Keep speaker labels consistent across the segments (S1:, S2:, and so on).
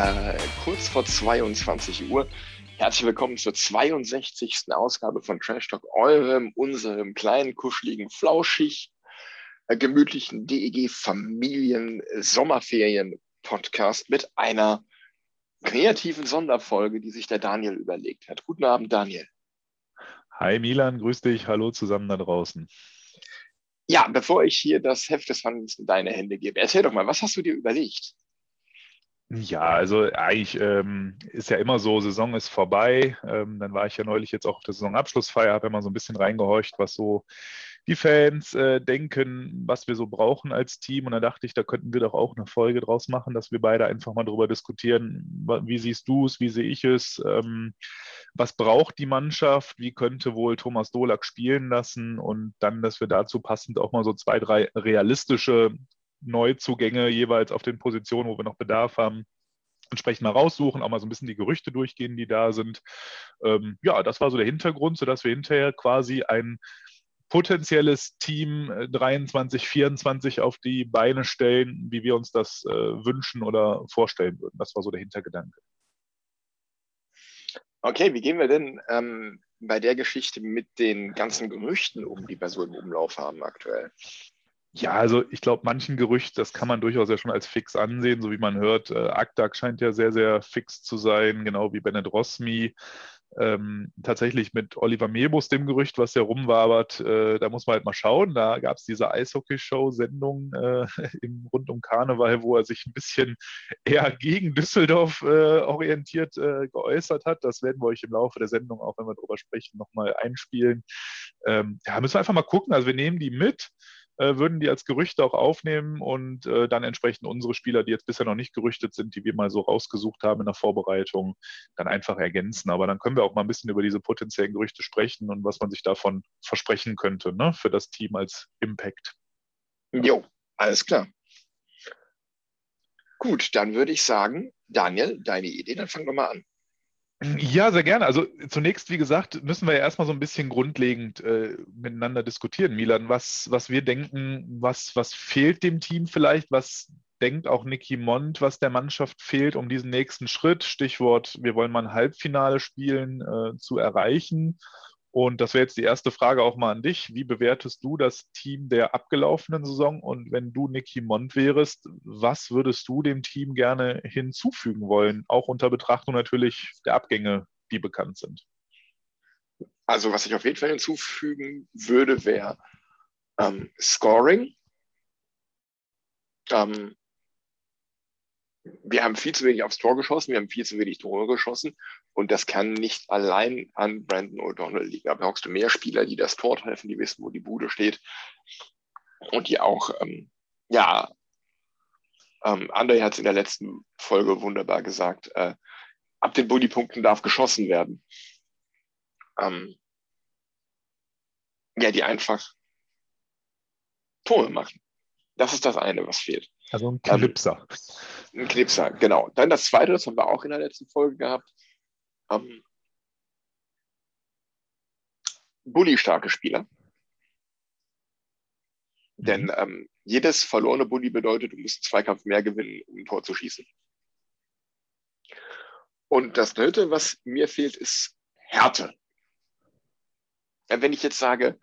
S1: Äh, kurz vor 22 Uhr. Herzlich willkommen zur 62. Ausgabe von Trash Talk, eurem, unserem kleinen, kuscheligen, flauschig, äh, gemütlichen DEG Familien Sommerferien Podcast mit einer kreativen Sonderfolge, die sich der Daniel überlegt hat. Guten Abend, Daniel.
S2: Hi Milan, grüß dich. Hallo zusammen da draußen.
S1: Ja, bevor ich hier das Heft des Handelns in deine Hände gebe, erzähl doch mal, was hast du dir überlegt?
S2: Ja, also eigentlich ähm, ist ja immer so, Saison ist vorbei. Ähm, dann war ich ja neulich jetzt auch auf der Saisonabschlussfeier, habe immer so ein bisschen reingehorcht, was so die Fans äh, denken, was wir so brauchen als Team. Und da dachte ich, da könnten wir doch auch eine Folge draus machen, dass wir beide einfach mal darüber diskutieren, wie siehst du es, wie sehe ich es, ähm, was braucht die Mannschaft, wie könnte wohl Thomas Dolak spielen lassen und dann, dass wir dazu passend auch mal so zwei, drei realistische Neuzugänge jeweils auf den Positionen, wo wir noch Bedarf haben, entsprechend mal raussuchen, auch mal so ein bisschen die Gerüchte durchgehen, die da sind. Ähm, ja, das war so der Hintergrund, sodass wir hinterher quasi ein potenzielles Team 23, 24 auf die Beine stellen, wie wir uns das äh, wünschen oder vorstellen würden. Das war so der Hintergedanke.
S1: Okay, wie gehen wir denn ähm, bei der Geschichte mit den ganzen Gerüchten um, die wir so im Umlauf haben aktuell?
S2: Ja, also ich glaube, manchen Gerücht, das kann man durchaus ja schon als fix ansehen, so wie man hört. Äh, Akdak scheint ja sehr, sehr fix zu sein, genau wie Bennett Rosmi. Ähm, tatsächlich mit Oliver Mebus, dem Gerücht, was ja rumwabert, äh, da muss man halt mal schauen. Da gab es diese Eishockey-Show-Sendung äh, rund um Karneval, wo er sich ein bisschen eher gegen Düsseldorf äh, orientiert äh, geäußert hat. Das werden wir euch im Laufe der Sendung, auch wenn wir darüber sprechen, nochmal einspielen. Ähm, ja, müssen wir einfach mal gucken. Also wir nehmen die mit äh, würden die als Gerüchte auch aufnehmen und äh, dann entsprechend unsere Spieler, die jetzt bisher noch nicht gerüchtet sind, die wir mal so rausgesucht haben in der Vorbereitung, dann einfach ergänzen. Aber dann können wir auch mal ein bisschen über diese potenziellen Gerüchte sprechen und was man sich davon versprechen könnte ne, für das Team als Impact.
S1: Jo, alles klar. Gut, dann würde ich sagen, Daniel, deine Idee, dann fang doch mal an.
S2: Ja, sehr gerne. Also zunächst, wie gesagt, müssen wir ja erstmal so ein bisschen grundlegend äh, miteinander diskutieren, Milan, was, was wir denken, was, was fehlt dem Team vielleicht, was denkt auch Nicky Mond, was der Mannschaft fehlt, um diesen nächsten Schritt, Stichwort, wir wollen mal ein Halbfinale spielen, äh, zu erreichen. Und das wäre jetzt die erste Frage auch mal an dich. Wie bewertest du das Team der abgelaufenen Saison? Und wenn du Nicky Mond wärst, was würdest du dem Team gerne hinzufügen wollen? Auch unter Betrachtung natürlich der Abgänge, die bekannt sind.
S1: Also, was ich auf jeden Fall hinzufügen würde, wäre ähm, Scoring. Ähm, wir haben viel zu wenig aufs Tor geschossen, wir haben viel zu wenig Tore geschossen und das kann nicht allein an Brandon O'Donnell liegen. Da brauchst du mehr Spieler, die das Tor treffen, die wissen, wo die Bude steht und die auch, ähm, ja, ähm, André hat es in der letzten Folge wunderbar gesagt, äh, ab den Bully-Punkten darf geschossen werden. Ähm, ja, die einfach Tore machen. Das ist das eine, was fehlt.
S2: Also ein Knipser.
S1: Ähm, ein Knipser, genau. Dann das zweite, das haben wir auch in der letzten Folge gehabt. Ähm, Bully-starke Spieler. Mhm. Denn ähm, jedes verlorene Bully bedeutet, du musst einen Zweikampf mehr gewinnen, um ein Tor zu schießen. Und das dritte, was mir fehlt, ist Härte. Wenn ich jetzt sage,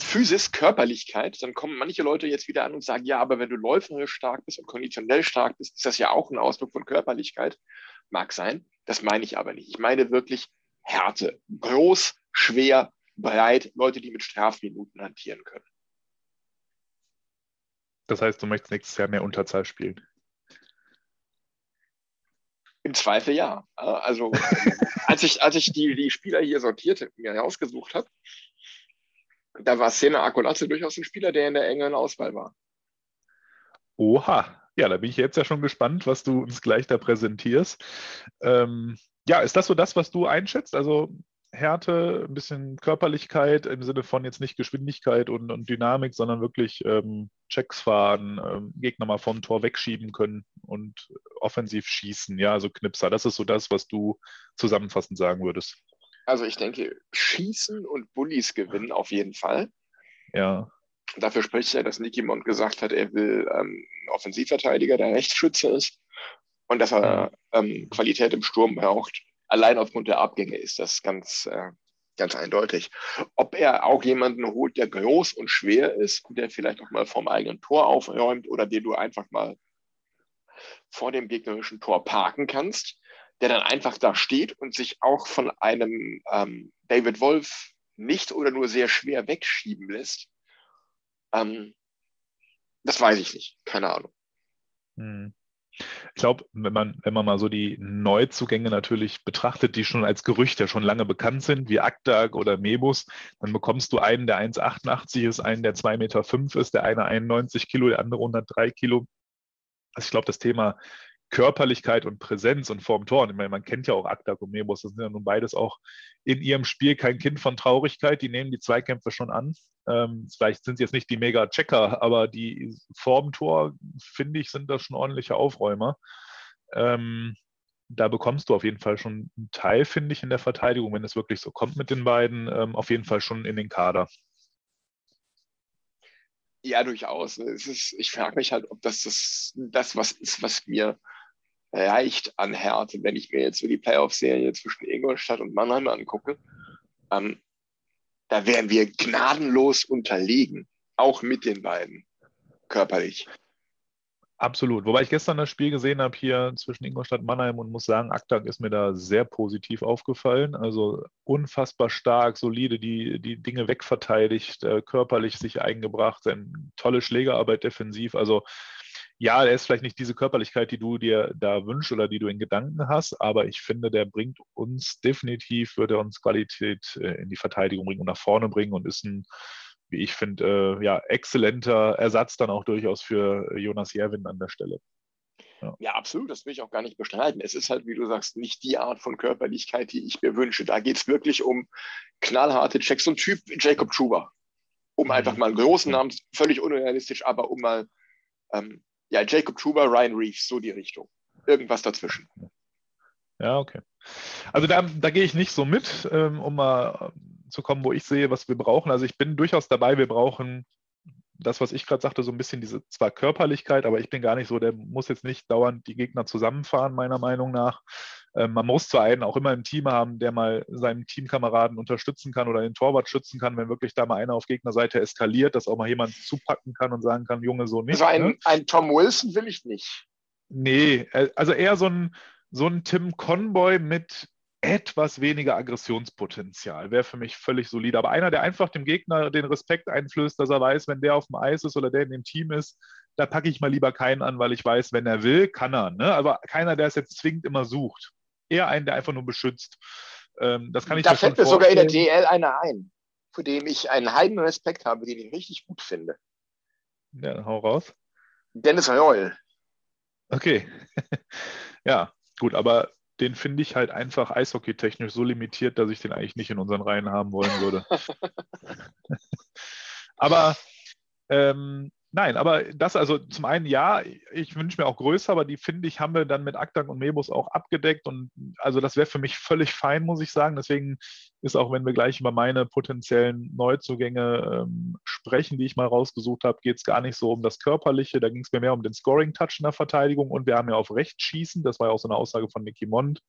S1: Physis, Körperlichkeit, dann kommen manche Leute jetzt wieder an und sagen, ja, aber wenn du läuferisch stark bist und konditionell stark bist, ist das ja auch ein Ausdruck von Körperlichkeit. Mag sein, das meine ich aber nicht. Ich meine wirklich Härte. Groß, schwer, breit, Leute, die mit Strafminuten hantieren können.
S2: Das heißt, du möchtest nächstes Jahr mehr Unterzahl spielen.
S1: Im Zweifel ja. Also, als ich, als ich die, die Spieler hier sortiert mir herausgesucht habe, da war Szene Akulaze durchaus ein Spieler, der in der engeren Auswahl war.
S2: Oha, ja, da bin ich jetzt ja schon gespannt, was du uns gleich da präsentierst. Ähm, ja, ist das so das, was du einschätzt? Also Härte, ein bisschen Körperlichkeit im Sinne von jetzt nicht Geschwindigkeit und, und Dynamik, sondern wirklich ähm, Checks fahren, ähm, Gegner mal vom Tor wegschieben können und offensiv schießen, ja, also Knipser. Das ist so das, was du zusammenfassend sagen würdest.
S1: Also ich denke, schießen und Bullies gewinnen auf jeden Fall.
S2: Ja.
S1: Dafür spricht ja, dass Nicky Mond gesagt hat, er will ähm, Offensivverteidiger, der Rechtsschütze ist und dass er ähm, Qualität im Sturm braucht allein aufgrund der Abgänge ist das ganz, äh, ganz eindeutig. Ob er auch jemanden holt, der groß und schwer ist und der vielleicht auch mal vom eigenen Tor aufräumt oder den du einfach mal vor dem gegnerischen Tor parken kannst, der dann einfach da steht und sich auch von einem ähm, David Wolf nicht oder nur sehr schwer wegschieben lässt. Ähm, das weiß ich nicht, keine Ahnung.
S2: Hm. Ich glaube, wenn man, wenn man mal so die Neuzugänge natürlich betrachtet, die schon als Gerücht ja schon lange bekannt sind, wie Akdag oder Mebus, dann bekommst du einen, der 1,88 ist, einen, der 2,5 Meter ist, der eine 91 Kilo, der andere 103 Kilo. Also ich glaube, das Thema Körperlichkeit und Präsenz und vorm Tor. Ich meine, man kennt ja auch Aktak und Mebus, das sind ja nun beides auch in ihrem Spiel kein Kind von Traurigkeit. Die nehmen die Zweikämpfe schon an. Ähm, vielleicht sind sie jetzt nicht die Mega-Checker, aber die vorm Tor, finde ich, sind das schon ordentliche Aufräumer. Ähm, da bekommst du auf jeden Fall schon einen Teil, finde ich, in der Verteidigung, wenn es wirklich so kommt mit den beiden, ähm, auf jeden Fall schon in den Kader.
S1: Ja, durchaus. Ist, ich frage mich halt, ob das, das das was ist, was mir reicht an Härte, wenn ich mir jetzt so die Playoff-Serie zwischen Ingolstadt und Mannheim angucke. Ähm, da wären wir gnadenlos unterlegen, auch mit den beiden, körperlich.
S2: Absolut. Wobei ich gestern das Spiel gesehen habe hier zwischen Ingolstadt und Mannheim und muss sagen, Aktak ist mir da sehr positiv aufgefallen. Also unfassbar stark, solide, die, die Dinge wegverteidigt, äh, körperlich sich eingebracht, eine tolle Schlägerarbeit defensiv. Also ja, er ist vielleicht nicht diese Körperlichkeit, die du dir da wünschst oder die du in Gedanken hast, aber ich finde, der bringt uns definitiv, würde er uns Qualität äh, in die Verteidigung bringen und nach vorne bringen und ist ein, wie ich finde, äh, ja, exzellenter Ersatz dann auch durchaus für Jonas Jerwin an der Stelle.
S1: Ja. ja. absolut, das will ich auch gar nicht bestreiten. Es ist halt, wie du sagst, nicht die Art von Körperlichkeit, die ich mir wünsche. Da geht es wirklich um knallharte Checks und Typ Jacob Schuber. Um mhm. einfach mal einen großen Namen, völlig unrealistisch, aber um mal ähm, ja, Jacob Truber, Ryan Reeves, so die Richtung. Irgendwas dazwischen.
S2: Ja, okay. Also da, da gehe ich nicht so mit, ähm, um mal zu kommen, wo ich sehe, was wir brauchen. Also ich bin durchaus dabei, wir brauchen das, was ich gerade sagte, so ein bisschen diese zwar Körperlichkeit, aber ich bin gar nicht so, der muss jetzt nicht dauernd die Gegner zusammenfahren, meiner Meinung nach. Ähm, man muss zwar einen auch immer im Team haben, der mal seinen Teamkameraden unterstützen kann oder den Torwart schützen kann, wenn wirklich da mal einer auf Gegnerseite eskaliert, dass auch mal jemand zupacken kann und sagen kann, Junge, so nicht.
S1: Also ein, ne? ein Tom Wilson will ich nicht.
S2: Nee, äh, also eher so ein, so ein Tim Conboy mit etwas weniger Aggressionspotenzial. Wäre für mich völlig solide. Aber einer, der einfach dem Gegner den Respekt einflößt, dass er weiß, wenn der auf dem Eis ist oder der in dem Team ist, da packe ich mal lieber keinen an, weil ich weiß, wenn er will, kann er. Ne? Aber keiner, der es jetzt zwingend immer sucht. Eher einen, der einfach nur beschützt. Ähm, das kann ich
S1: da fällt mir sogar in der DL einer ein, für den ich einen heiden Respekt habe, den ich richtig gut finde.
S2: Ja, hau raus.
S1: Dennis Reul.
S2: Okay. ja, gut, aber den finde ich halt einfach eishockeytechnisch so limitiert, dass ich den eigentlich nicht in unseren Reihen haben wollen würde. aber ähm, Nein, aber das also zum einen ja, ich wünsche mir auch größer, aber die finde ich, haben wir dann mit Aktak und Mebus auch abgedeckt und also das wäre für mich völlig fein, muss ich sagen. Deswegen ist auch, wenn wir gleich über meine potenziellen Neuzugänge ähm, sprechen, die ich mal rausgesucht habe, geht es gar nicht so um das Körperliche, da ging es mir mehr um den Scoring-Touch in der Verteidigung und wir haben ja auf Rechts schießen, das war ja auch so eine Aussage von Nicky Mond.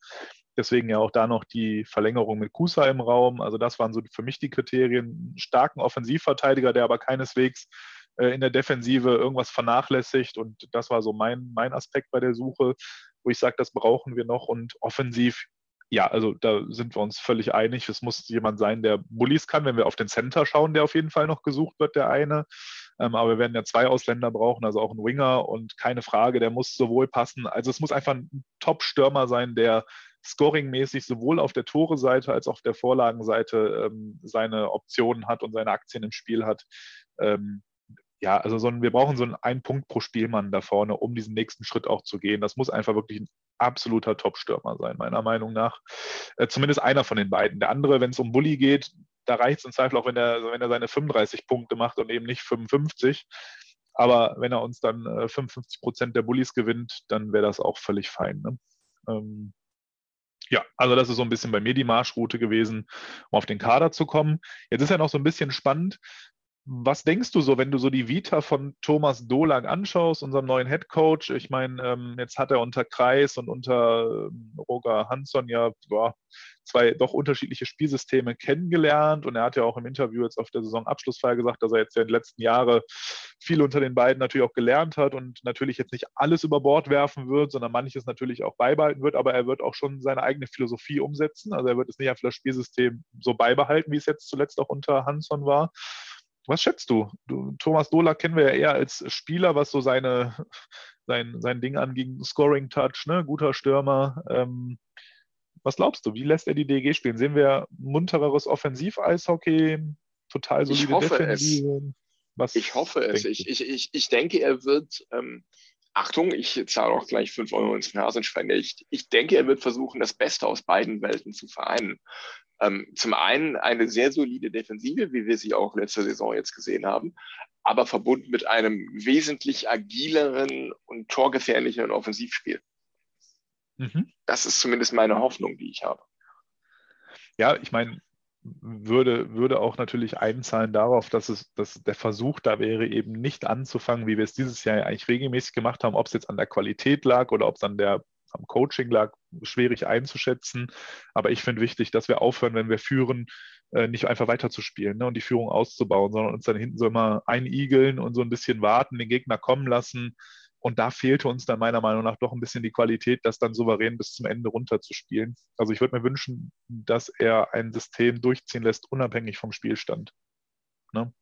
S2: Deswegen ja auch da noch die Verlängerung mit Kusa im Raum. Also das waren so für mich die Kriterien. Starken Offensivverteidiger, der aber keineswegs in der Defensive irgendwas vernachlässigt. Und das war so mein, mein Aspekt bei der Suche, wo ich sage, das brauchen wir noch. Und offensiv, ja, also da sind wir uns völlig einig. Es muss jemand sein, der Bullies kann. Wenn wir auf den Center schauen, der auf jeden Fall noch gesucht wird, der eine. Ähm, aber wir werden ja zwei Ausländer brauchen, also auch einen Winger und keine Frage, der muss sowohl passen. Also es muss einfach ein Top-Stürmer sein, der scoringmäßig sowohl auf der Tore-Seite als auch auf der Vorlagenseite ähm, seine Optionen hat und seine Aktien im Spiel hat. Ähm, ja, also so ein, wir brauchen so einen ein Punkt pro Spielmann da vorne, um diesen nächsten Schritt auch zu gehen. Das muss einfach wirklich ein absoluter Top-Stürmer sein, meiner Meinung nach. Äh, zumindest einer von den beiden. Der andere, wenn es um Bully geht, da reicht es im Zweifel auch, wenn er, wenn seine 35 Punkte macht und eben nicht 55. Aber wenn er uns dann äh, 55 Prozent der Bullies gewinnt, dann wäre das auch völlig fein. Ne? Ähm, ja, also das ist so ein bisschen bei mir die Marschroute gewesen, um auf den Kader zu kommen. Jetzt ist ja noch so ein bisschen spannend. Was denkst du so, wenn du so die Vita von Thomas Dolag anschaust, unserem neuen Head Coach? Ich meine, ähm, jetzt hat er unter Kreis und unter ähm, Roger Hansson ja boah, zwei doch unterschiedliche Spielsysteme kennengelernt und er hat ja auch im Interview jetzt auf der Saisonabschlussfeier gesagt, dass er jetzt ja in den letzten Jahren viel unter den beiden natürlich auch gelernt hat und natürlich jetzt nicht alles über Bord werfen wird, sondern manches natürlich auch beibehalten wird, aber er wird auch schon seine eigene Philosophie umsetzen. Also er wird es nicht einfach das Spielsystem so beibehalten, wie es jetzt zuletzt auch unter Hansson war. Was schätzt du? du? Thomas Dola kennen wir ja eher als Spieler, was so seine, sein, sein Ding anging, Scoring Touch, ne? guter Stürmer. Ähm, was glaubst du? Wie lässt er die DG spielen? Sehen wir muntereres Offensiv-Eishockey, total solide
S1: ich hoffe
S2: Defensive?
S1: Es. ich hoffe es. Ich, ich, ich, ich denke, er wird, ähm, Achtung, ich zahle auch gleich 5 Euro ins Phrasenschwein. Ich, ich denke, er wird versuchen, das Beste aus beiden Welten zu vereinen. Ähm, zum einen eine sehr solide Defensive, wie wir sie auch letzte Saison jetzt gesehen haben, aber verbunden mit einem wesentlich agileren und torgefährlicheren Offensivspiel. Mhm. Das ist zumindest meine Hoffnung, die ich habe.
S2: Ja, ich meine, würde, würde auch natürlich einzahlen darauf, dass es dass der Versuch da wäre, eben nicht anzufangen, wie wir es dieses Jahr eigentlich regelmäßig gemacht haben, ob es jetzt an der Qualität lag oder ob es an der am Coaching lag, schwierig einzuschätzen. Aber ich finde wichtig, dass wir aufhören, wenn wir führen, äh, nicht einfach weiterzuspielen ne, und die Führung auszubauen, sondern uns dann hinten so immer einigeln und so ein bisschen warten, den Gegner kommen lassen. Und da fehlte uns dann meiner Meinung nach doch ein bisschen die Qualität, das dann souverän bis zum Ende runterzuspielen. Also ich würde mir wünschen, dass er ein System durchziehen lässt, unabhängig vom Spielstand. Ne?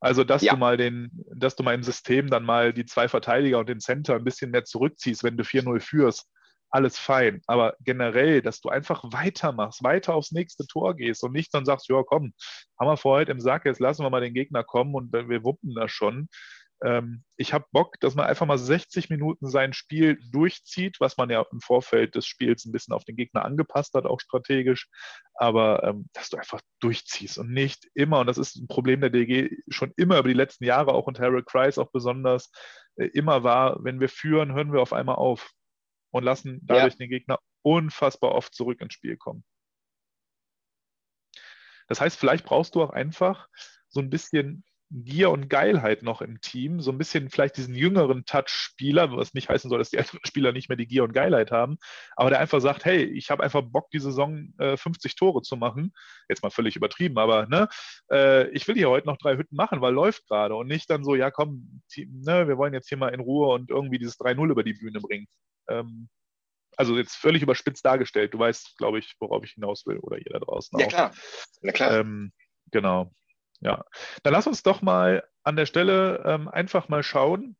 S2: Also, dass ja. du mal den, dass du mal im System dann mal die zwei Verteidiger und den Center ein bisschen mehr zurückziehst, wenn du 4-0 führst, alles fein. Aber generell, dass du einfach weitermachst, weiter aufs nächste Tor gehst und nicht dann sagst, ja komm, haben wir vor heute im Sack, jetzt lassen wir mal den Gegner kommen und wir wuppen das schon ähm, ich habe Bock, dass man einfach mal 60 Minuten sein Spiel durchzieht, was man ja im Vorfeld des Spiels ein bisschen auf den Gegner angepasst hat, auch strategisch. Aber ähm, dass du einfach durchziehst und nicht immer, und das ist ein Problem der DG schon immer über die letzten Jahre, auch unter Harold Kreis auch besonders, äh, immer war, wenn wir führen, hören wir auf einmal auf und lassen dadurch ja. den Gegner unfassbar oft zurück ins Spiel kommen. Das heißt, vielleicht brauchst du auch einfach so ein bisschen Gier und Geilheit noch im Team, so ein bisschen vielleicht diesen jüngeren Touch-Spieler, was nicht heißen soll, dass die älteren Spieler nicht mehr die Gier und Geilheit haben, aber der einfach sagt, hey, ich habe einfach Bock, die Saison äh, 50 Tore zu machen. Jetzt mal völlig übertrieben, aber ne, äh, ich will hier heute noch drei Hütten machen, weil läuft gerade und nicht dann so, ja komm, Team, ne, wir wollen jetzt hier mal in Ruhe und irgendwie dieses 3-0 über die Bühne bringen. Ähm, also jetzt völlig überspitzt dargestellt. Du weißt, glaube ich, worauf ich hinaus will oder jeder draußen
S1: ja, auch. Klar.
S2: Ja, klar. Ähm, genau. Ja, dann lass uns doch mal an der Stelle ähm, einfach mal schauen,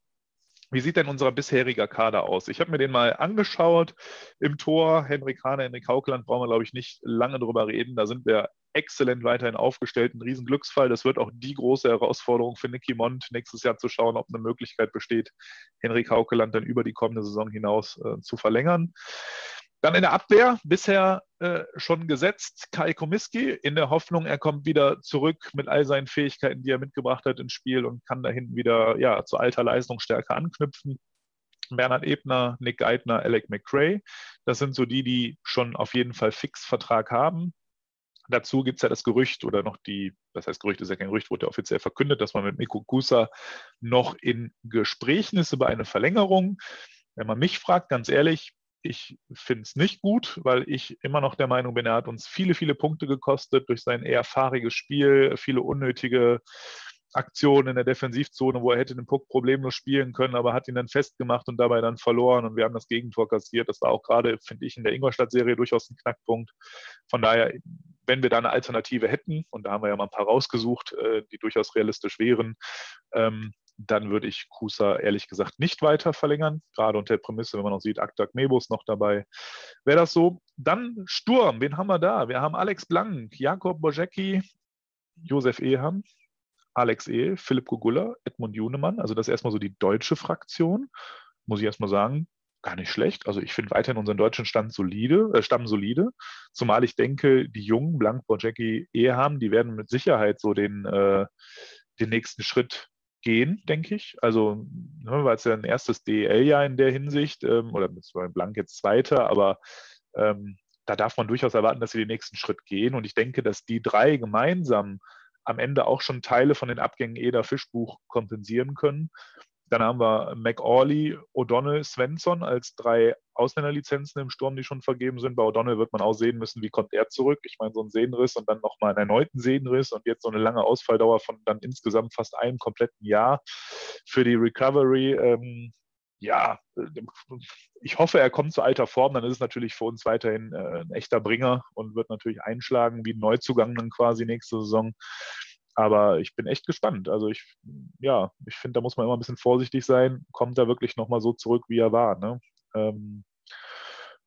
S2: wie sieht denn unser bisheriger Kader aus? Ich habe mir den mal angeschaut im Tor. Henrik Hane, Henrik Haukeland brauchen wir, glaube ich, nicht lange drüber reden. Da sind wir exzellent weiterhin aufgestellt. Ein Riesenglücksfall. Das wird auch die große Herausforderung für Nicky Mond, nächstes Jahr zu schauen, ob eine Möglichkeit besteht, Henrik Haukeland dann über die kommende Saison hinaus äh, zu verlängern. Dann in der Abwehr bisher äh, schon gesetzt Kai Komiski in der Hoffnung, er kommt wieder zurück mit all seinen Fähigkeiten, die er mitgebracht hat ins Spiel und kann da hinten wieder ja, zu alter Leistung stärker anknüpfen. Bernhard Ebner, Nick Geithner, Alec McRae. Das sind so die, die schon auf jeden Fall Fixvertrag haben. Dazu gibt es ja das Gerücht oder noch die, das heißt Gerücht ist ja kein Gerücht, wurde ja offiziell verkündet, dass man mit Miko Kusa noch in Gesprächen ist über eine Verlängerung. Wenn man mich fragt, ganz ehrlich, ich finde es nicht gut, weil ich immer noch der Meinung bin, er hat uns viele, viele Punkte gekostet durch sein eher fahriges Spiel, viele unnötige Aktionen in der Defensivzone, wo er hätte den Puck problemlos spielen können, aber hat ihn dann festgemacht und dabei dann verloren und wir haben das Gegentor kassiert. Das war auch gerade, finde ich, in der Ingolstadt-Serie durchaus ein Knackpunkt. Von daher wenn wir da eine Alternative hätten, und da haben wir ja mal ein paar rausgesucht, äh, die durchaus realistisch wären, ähm, dann würde ich Kusa ehrlich gesagt nicht weiter verlängern, gerade unter der Prämisse, wenn man noch sieht, Aktak Mebus noch dabei. Wäre das so? Dann Sturm, wen haben wir da? Wir haben Alex Blank, Jakob Bojecki, Josef Eham, Alex E., Philipp Gugula, Edmund Junemann. Also das ist erstmal so die deutsche Fraktion. Muss ich erstmal sagen, gar nicht schlecht. Also ich finde weiterhin unseren deutschen Stand solide, äh, Stamm solide. Zumal ich denke, die Jungen, Blank, Bojecki, Eham, die werden mit Sicherheit so den, äh, den nächsten Schritt gehen, denke ich. Also, ne, weil es ja ein erstes DEL-Jahr in der Hinsicht, ähm, oder mit Blank jetzt zweiter, aber ähm, da darf man durchaus erwarten, dass sie den nächsten Schritt gehen. Und ich denke, dass die drei gemeinsam am Ende auch schon Teile von den Abgängen Eder Fischbuch kompensieren können. Dann haben wir McAuley, O'Donnell, Svensson als drei Ausländerlizenzen im Sturm, die schon vergeben sind. Bei O'Donnell wird man auch sehen müssen, wie kommt er zurück. Ich meine, so ein Sehnenriss und dann nochmal einen erneuten Sehnenriss und jetzt so eine lange Ausfalldauer von dann insgesamt fast einem kompletten Jahr für die Recovery. Ähm, ja, ich hoffe, er kommt zu alter Form. Dann ist es natürlich für uns weiterhin äh, ein echter Bringer und wird natürlich einschlagen wie ein Neuzugang dann quasi nächste Saison. Aber ich bin echt gespannt. Also ich, ja, ich finde, da muss man immer ein bisschen vorsichtig sein. Kommt er wirklich nochmal so zurück, wie er war? Ne? Ähm,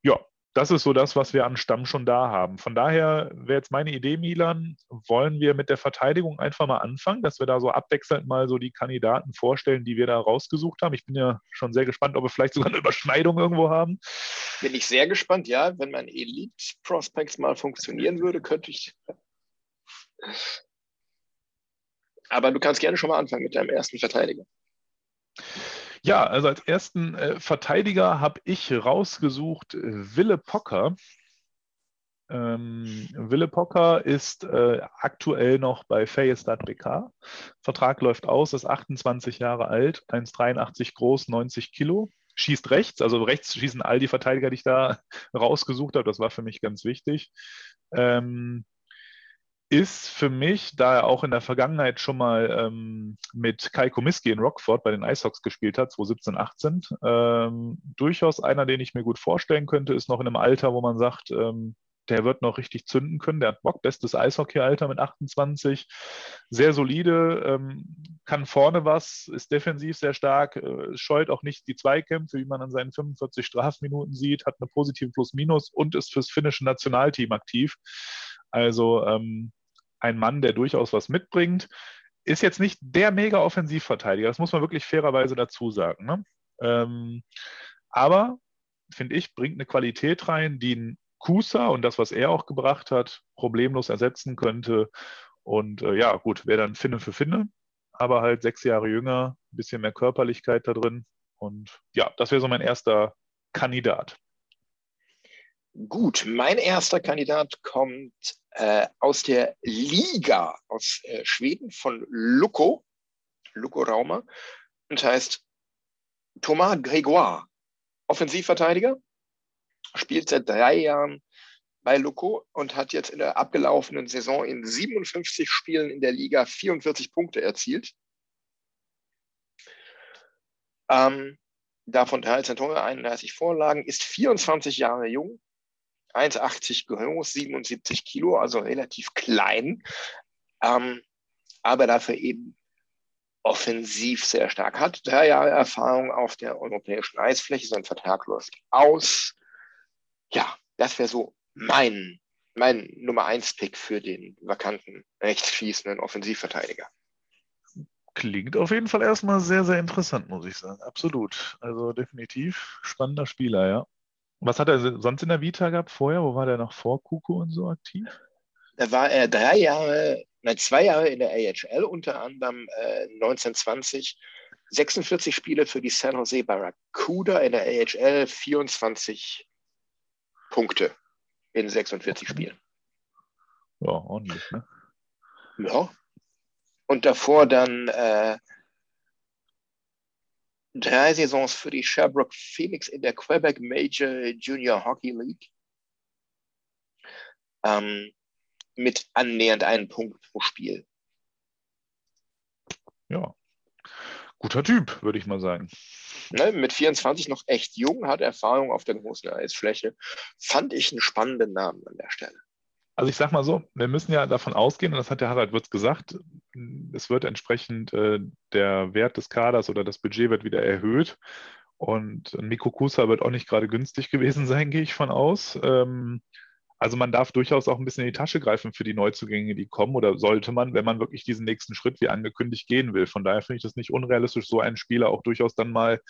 S2: ja, das ist so das, was wir an Stamm schon da haben. Von daher wäre jetzt meine Idee, Milan, wollen wir mit der Verteidigung einfach mal anfangen, dass wir da so abwechselnd mal so die Kandidaten vorstellen, die wir da rausgesucht haben. Ich bin ja schon sehr gespannt, ob wir vielleicht sogar eine Überschneidung irgendwo haben.
S1: Bin ich sehr gespannt, ja. Wenn mein Elite Prospects mal funktionieren würde, könnte ich aber du kannst gerne schon mal anfangen mit deinem ersten Verteidiger.
S2: Ja, also als ersten äh, Verteidiger habe ich rausgesucht äh, Wille Pocker. Ähm, Wille Pocker ist äh, aktuell noch bei Feyestad BK. Vertrag läuft aus, ist 28 Jahre alt, 1,83 groß, 90 Kilo. Schießt rechts, also rechts schießen all die Verteidiger, die ich da rausgesucht habe. Das war für mich ganz wichtig. Ähm, ist für mich, da er auch in der Vergangenheit schon mal ähm, mit Kai Komiski in Rockford bei den Icehawks gespielt hat, 2017, 18, ähm, durchaus einer, den ich mir gut vorstellen könnte, ist noch in einem Alter, wo man sagt, ähm, der wird noch richtig zünden können. Der hat Bock, bestes Eishockey-Alter mit 28, sehr solide, ähm, kann vorne was, ist defensiv sehr stark, äh, scheut auch nicht die Zweikämpfe, wie man an seinen 45 Strafminuten sieht, hat eine positive Plus-Minus und ist fürs finnische Nationalteam aktiv. Also ähm, ein Mann, der durchaus was mitbringt. Ist jetzt nicht der mega Offensivverteidiger, das muss man wirklich fairerweise dazu sagen. Ne? Ähm, aber, finde ich, bringt eine Qualität rein, die ein Kusa und das, was er auch gebracht hat, problemlos ersetzen könnte. Und äh, ja, gut, wäre dann Finne für Finne, aber halt sechs Jahre jünger, ein bisschen mehr Körperlichkeit da drin. Und ja, das wäre so mein erster Kandidat.
S1: Gut, mein erster Kandidat kommt äh, aus der Liga aus äh, Schweden von Luko, Luko Raumer, und heißt Thomas Grégoire, Offensivverteidiger, spielt seit drei Jahren bei Luko und hat jetzt in der abgelaufenen Saison in 57 Spielen in der Liga 44 Punkte erzielt. Ähm, davon 13 Tore, 31 Vorlagen, ist 24 Jahre jung, 1,80 groß, 77 Kilo, also relativ klein, ähm, aber dafür eben offensiv sehr stark. Hat drei Jahre Erfahrung auf der europäischen Eisfläche, sein Vertrag läuft aus. Ja, das wäre so mein, mein Nummer 1 Pick für den vakanten, rechtsschießenden Offensivverteidiger.
S2: Klingt auf jeden Fall erstmal sehr, sehr interessant, muss ich sagen. Absolut. Also definitiv spannender Spieler, ja. Was hat er sonst in der Vita gehabt vorher? Wo war der noch vor Kuku und so aktiv?
S1: Da war er drei Jahre, nein, zwei Jahre in der AHL, unter anderem äh, 1920, 46 Spiele für die San Jose Barracuda in der AHL, 24 Punkte in 46 Spielen.
S2: Ja, ordentlich, ne?
S1: Ja. Und davor dann äh, drei Saisons für die Sherbrooke Phoenix in der Quebec Major Junior Hockey League. Ähm, mit annähernd einem Punkt pro Spiel.
S2: Ja, guter Typ, würde ich mal sagen.
S1: Ne, mit 24 noch echt jung, hat Erfahrung auf der großen Eisfläche. Fand ich einen spannenden Namen an der Stelle.
S2: Also ich sage mal so, wir müssen ja davon ausgehen, und das hat der Harald Würz gesagt, es wird entsprechend äh, der Wert des Kaders oder das Budget wird wieder erhöht. Und Miko Kusa wird auch nicht gerade günstig gewesen sein, gehe ich von aus. Ähm, also man darf durchaus auch ein bisschen in die Tasche greifen für die Neuzugänge, die kommen, oder sollte man, wenn man wirklich diesen nächsten Schritt wie angekündigt gehen will. Von daher finde ich das nicht unrealistisch, so einen Spieler auch durchaus dann mal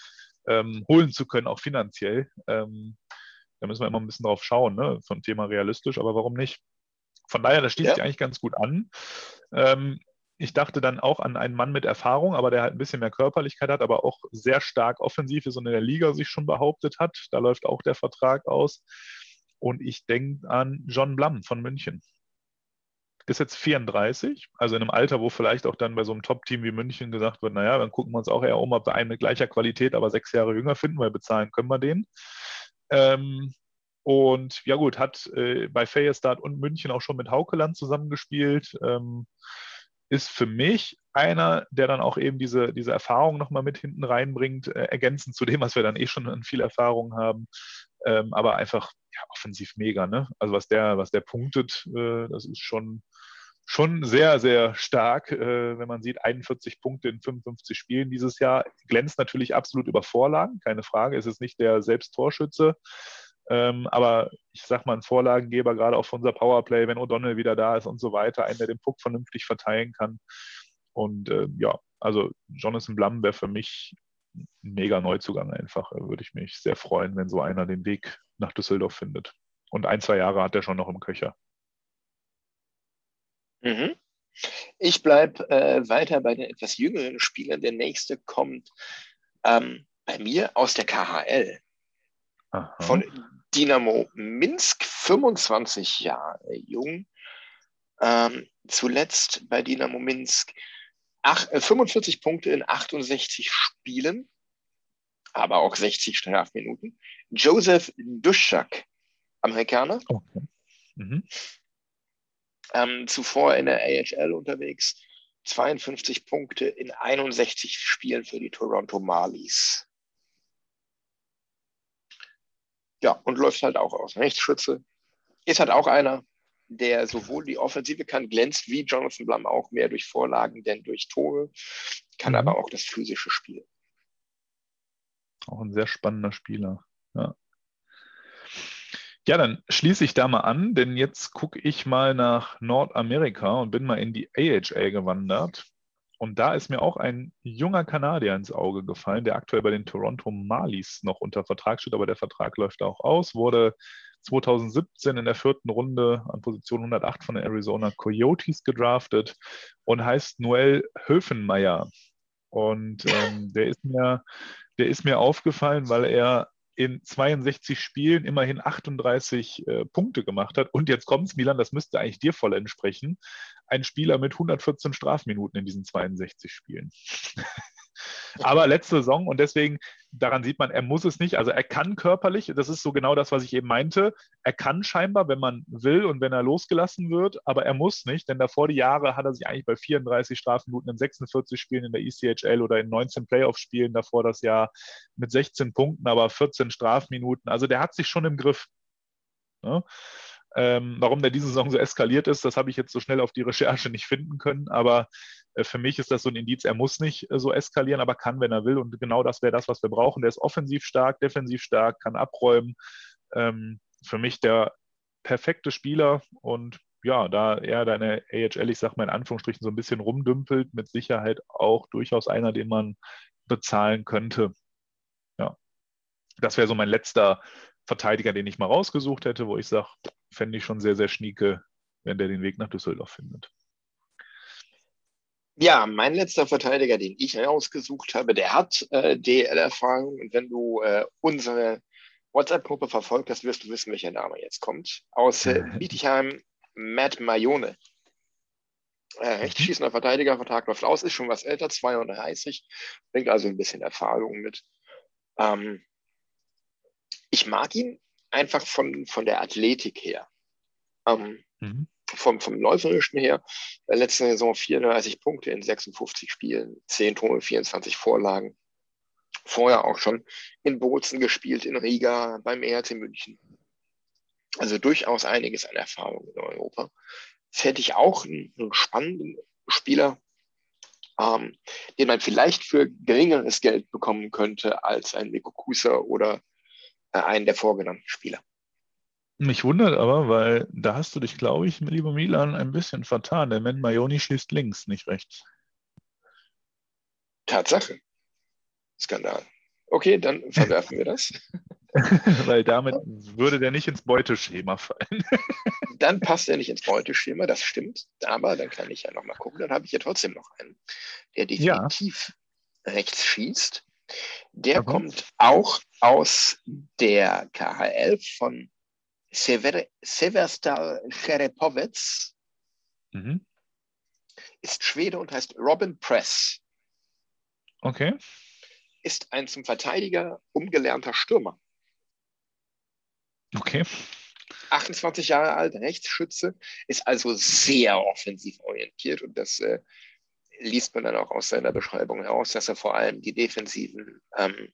S2: ähm, holen zu können, auch finanziell. Ähm, da müssen wir immer ein bisschen drauf schauen, ne? vom Thema realistisch, aber warum nicht? Von daher, das schließt ja. sich eigentlich ganz gut an. Ähm, ich dachte dann auch an einen Mann mit Erfahrung, aber der halt ein bisschen mehr Körperlichkeit hat, aber auch sehr stark offensiv ist und in der Liga sich schon behauptet hat. Da läuft auch der Vertrag aus. Und ich denke an John Blum von München. Ist jetzt 34, also in einem Alter, wo vielleicht auch dann bei so einem Top-Team wie München gesagt wird, naja, dann gucken wir uns auch eher um, ob wir einen mit gleicher Qualität, aber sechs Jahre jünger finden, weil bezahlen können wir den. Ähm, und ja gut, hat äh, bei Feyerstad und München auch schon mit Haukeland zusammengespielt. Ähm, ist für mich einer, der dann auch eben diese, diese Erfahrung nochmal mit hinten reinbringt, äh, ergänzend zu dem, was wir dann eh schon an viel Erfahrung haben. Ähm, aber einfach ja, offensiv mega, ne? Also was der, was der punktet, äh, das ist schon, schon sehr, sehr stark, äh, wenn man sieht, 41 Punkte in 55 Spielen dieses Jahr. Glänzt natürlich absolut über Vorlagen, keine Frage. Es ist nicht der Selbsttorschütze. Ähm, aber ich sag mal, ein Vorlagengeber, gerade auch für unser Powerplay, wenn O'Donnell wieder da ist und so weiter, einen, der den Puck vernünftig verteilen kann. Und äh, ja, also Jonathan Blum wäre für mich ein mega Neuzugang einfach. Würde ich mich sehr freuen, wenn so einer den Weg nach Düsseldorf findet. Und ein, zwei Jahre hat er schon noch im Köcher.
S1: Mhm. Ich bleibe äh, weiter bei den etwas jüngeren Spielern. Der nächste kommt ähm, bei mir aus der KHL. Aha. Von Dynamo Minsk, 25 Jahre jung. Ähm, zuletzt bei Dynamo Minsk ach, äh, 45 Punkte in 68 Spielen, aber auch 60 Strafminuten. Joseph Duschak, Amerikaner. Okay. Mhm. Ähm, zuvor in der AHL unterwegs, 52 Punkte in 61 Spielen für die Toronto Marlies. Ja, und läuft halt auch aus. Rechtsschütze ist halt auch einer, der sowohl die Offensive kann, glänzt wie Jonathan Blum auch mehr durch Vorlagen denn durch Tore, kann mhm. aber auch das physische Spiel.
S2: Auch ein sehr spannender Spieler. Ja. Ja, dann schließe ich da mal an, denn jetzt gucke ich mal nach Nordamerika und bin mal in die AHA gewandert. Und da ist mir auch ein junger Kanadier ins Auge gefallen, der aktuell bei den Toronto Marlies noch unter Vertrag steht, aber der Vertrag läuft auch aus, wurde 2017 in der vierten Runde an Position 108 von den Arizona Coyotes gedraftet und heißt Noel Höfenmeier. Und ähm, der, ist mir, der ist mir aufgefallen, weil er in 62 Spielen immerhin 38 äh, Punkte gemacht hat. Und jetzt kommt es, Milan, das müsste eigentlich dir voll entsprechen. Ein Spieler mit 114 Strafminuten in diesen 62 Spielen. Aber letzte Saison und deswegen, daran sieht man, er muss es nicht. Also er kann körperlich, das ist so genau das, was ich eben meinte. Er kann scheinbar, wenn man will und wenn er losgelassen wird, aber er muss nicht, denn davor die Jahre hat er sich eigentlich bei 34 Strafminuten in 46 Spielen in der ECHL oder in 19 Playoff-Spielen davor das Jahr mit 16 Punkten, aber 14 Strafminuten. Also der hat sich schon im Griff. Ne? Ähm, warum der diese Saison so eskaliert ist, das habe ich jetzt so schnell auf die Recherche nicht finden können. Aber äh, für mich ist das so ein Indiz, er muss nicht äh, so eskalieren, aber kann, wenn er will. Und genau das wäre das, was wir brauchen. Der ist offensiv stark, defensiv stark, kann abräumen. Ähm, für mich der perfekte Spieler und ja, da er deine AHL, ich sag mal in Anführungsstrichen, so ein bisschen rumdümpelt, mit Sicherheit auch durchaus einer, den man bezahlen könnte. Ja, das wäre so mein letzter Verteidiger, den ich mal rausgesucht hätte, wo ich sage, fände ich schon sehr, sehr schnieke, wenn der den Weg nach Düsseldorf findet.
S1: Ja, mein letzter Verteidiger, den ich rausgesucht habe, der hat äh, DL-Erfahrung. Und wenn du äh, unsere WhatsApp-Gruppe verfolgt hast, wirst du wissen, welcher Name jetzt kommt. Aus äh, Bietigheim, Matt Mayone. Äh, rechtsschießender Verteidiger, Vertrag läuft aus, ist schon was älter, 32, bringt also ein bisschen Erfahrung mit. Ähm, ich mag ihn einfach von, von der Athletik her. Ähm, mhm vom, vom Läuferischen her, äh, letzte Saison 34 Punkte in 56 Spielen, 10 Tore, 24 Vorlagen. Vorher auch schon in Bozen gespielt, in Riga, beim ERC München. Also durchaus einiges an Erfahrung in Europa. Das hätte ich auch einen, einen spannenden Spieler, ähm, den man vielleicht für geringeres Geld bekommen könnte als ein Nico Kusa oder einen der vorgenannten Spieler.
S2: Mich wundert aber, weil da hast du dich, glaube ich, lieber Milan, ein bisschen vertan. Der Man Maioni schießt links, nicht rechts.
S1: Tatsache. Skandal. Okay, dann verwerfen wir das.
S2: Weil damit würde der nicht ins Beuteschema fallen.
S1: dann passt er nicht ins Beuteschema, das stimmt. Aber dann kann ich ja nochmal gucken. Dann habe ich ja trotzdem noch einen, der definitiv ja. rechts schießt. Der okay. kommt auch aus der KHL von Sever Severstal Cherepovec. Mhm. Ist Schwede und heißt Robin Press.
S2: Okay.
S1: Ist ein zum Verteidiger umgelernter Stürmer.
S2: Okay.
S1: 28 Jahre alt, Rechtsschütze, ist also sehr offensiv orientiert und das äh, liest man dann auch aus seiner Beschreibung heraus, dass er vor allem die defensiven ähm,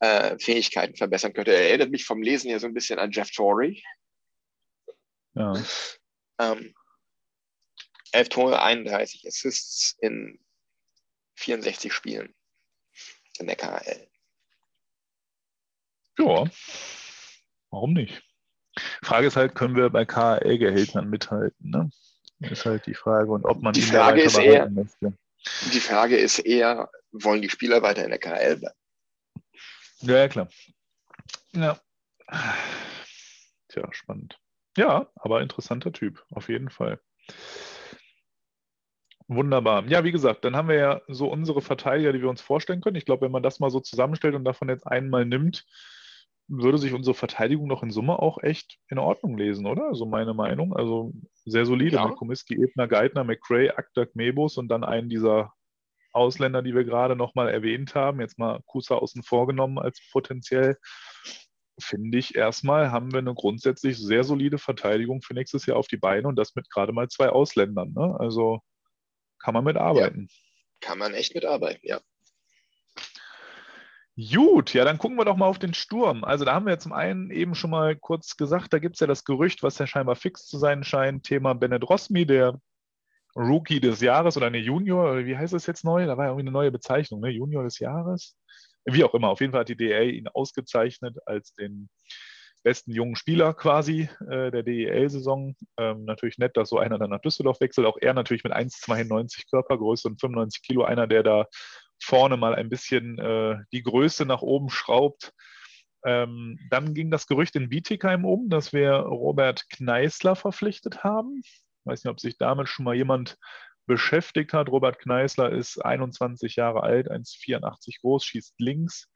S1: äh, Fähigkeiten verbessern könnte. Er erinnert mich vom Lesen ja so ein bisschen an Jeff Torrey.
S2: Ja.
S1: Ähm, 11 Tore, 31 Assists in 64 Spielen in der KHL.
S2: Ja, warum nicht? Frage ist halt, können wir bei KHL-Gehältern mithalten? Ne? Ist halt die Frage. Und ob man
S1: die Frage ist eher, möchte. Die Frage ist eher, wollen die Spieler weiter in der KHL bleiben?
S2: Ja, ja, klar. Ja. Tja, spannend. Ja, aber interessanter Typ, auf jeden Fall. Wunderbar. Ja, wie gesagt, dann haben wir ja so unsere Verteidiger, die wir uns vorstellen können. Ich glaube, wenn man das mal so zusammenstellt und davon jetzt einmal nimmt, würde sich unsere Verteidigung noch in Summe auch echt in Ordnung lesen, oder? Also meine Meinung. Also sehr solide ja. mit Komiski, Ebner, Geithner, McCray, Akdak, Mebus und dann einen dieser Ausländer, die wir gerade nochmal erwähnt haben, jetzt mal Kusa außen vorgenommen als potenziell, finde ich erstmal, haben wir eine grundsätzlich sehr solide Verteidigung für nächstes Jahr auf die Beine und das mit gerade mal zwei Ausländern. Ne? Also kann man mitarbeiten.
S1: Ja, kann man echt mitarbeiten, ja.
S2: Gut, ja, dann gucken wir doch mal auf den Sturm. Also da haben wir zum einen eben schon mal kurz gesagt, da gibt es ja das Gerücht, was ja scheinbar fix zu sein scheint, Thema Bennett Rosmi, der Rookie des Jahres oder eine Junior, wie heißt das jetzt neu? Da war ja irgendwie eine neue Bezeichnung, ne? Junior des Jahres. Wie auch immer, auf jeden Fall hat die DEL ihn ausgezeichnet als den besten jungen Spieler quasi äh, der DEL-Saison. Ähm, natürlich nett, dass so einer dann nach Düsseldorf wechselt. Auch er natürlich mit 1,92 Körpergröße und 95 Kilo, einer, der da vorne mal ein bisschen äh, die Größe nach oben schraubt. Ähm, dann ging das Gerücht in Bietigheim um, dass wir Robert Kneißler verpflichtet haben. Ich weiß nicht, ob sich damit schon mal jemand beschäftigt hat. Robert Kneißler ist 21 Jahre alt, 1,84 groß, schießt links,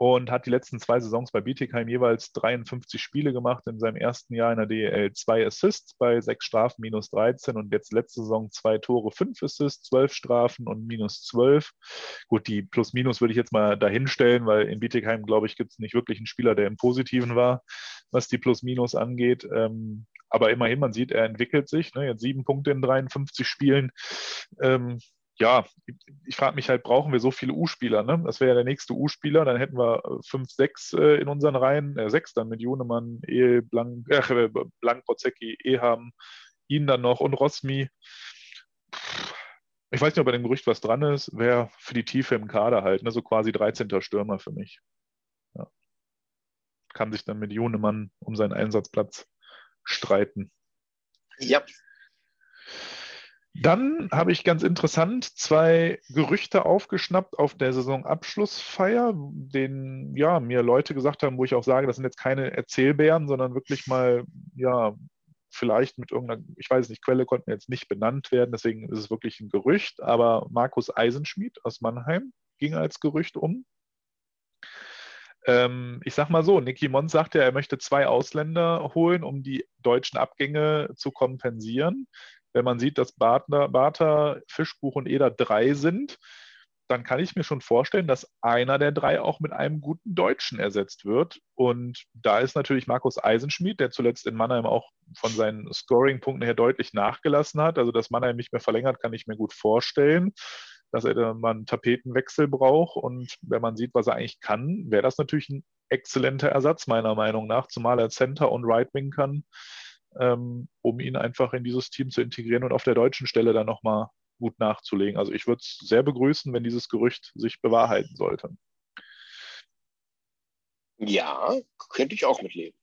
S2: und hat die letzten zwei Saisons bei Bietigheim jeweils 53 Spiele gemacht. In seinem ersten Jahr in der DEL zwei Assists bei sechs Strafen minus 13 und jetzt letzte Saison zwei Tore, fünf Assists, zwölf Strafen und minus 12. Gut, die Plus-Minus würde ich jetzt mal dahinstellen, weil in Bietigheim, glaube ich, gibt es nicht wirklich einen Spieler, der im Positiven war, was die Plus-Minus angeht. Ähm, aber immerhin, man sieht, er entwickelt sich. Ne? Jetzt sieben Punkte in 53 Spielen. Ähm, ja, ich frage mich halt, brauchen wir so viele U-Spieler? Ne? Das wäre ja der nächste U-Spieler, dann hätten wir äh, fünf, sechs äh, in unseren Reihen, äh, sechs dann mit Junemann, E, Blank, äh, Blank Brozecki, Eham, ihn dann noch und Rosmi. Ich weiß nicht, ob bei dem Gerücht was dran ist, wäre für die Tiefe im Kader halt, ne? so quasi 13. Stürmer für mich. Ja. Kann sich dann mit Junemann um seinen Einsatzplatz streiten.
S1: Ja.
S2: Dann habe ich ganz interessant zwei Gerüchte aufgeschnappt auf der Saisonabschlussfeier, denen ja mir Leute gesagt haben, wo ich auch sage, das sind jetzt keine Erzählbären, sondern wirklich mal ja vielleicht mit irgendeiner, ich weiß nicht, Quelle konnten jetzt nicht benannt werden, deswegen ist es wirklich ein Gerücht, aber Markus Eisenschmidt aus Mannheim ging als Gerücht um. Ähm, ich sag mal so, Nicky Mons sagte, er möchte zwei Ausländer holen, um die deutschen Abgänge zu kompensieren wenn man sieht, dass Bartner, Barter, Fischbuch und Eder drei sind, dann kann ich mir schon vorstellen, dass einer der drei auch mit einem guten Deutschen ersetzt wird. Und da ist natürlich Markus Eisenschmidt, der zuletzt in Mannheim auch von seinen Scoring-Punkten her deutlich nachgelassen hat. Also, dass Mannheim nicht mehr verlängert, kann ich mir gut vorstellen. dass er dann mal einen Tapetenwechsel braucht. Und wenn man sieht, was er eigentlich kann, wäre das natürlich ein exzellenter Ersatz, meiner Meinung nach, zumal er Center und Right Wing kann, ähm, um ihn einfach in dieses Team zu integrieren und auf der deutschen Stelle dann nochmal gut nachzulegen. Also ich würde es sehr begrüßen, wenn dieses Gerücht sich bewahrheiten sollte.
S1: Ja, könnte ich auch mitleben.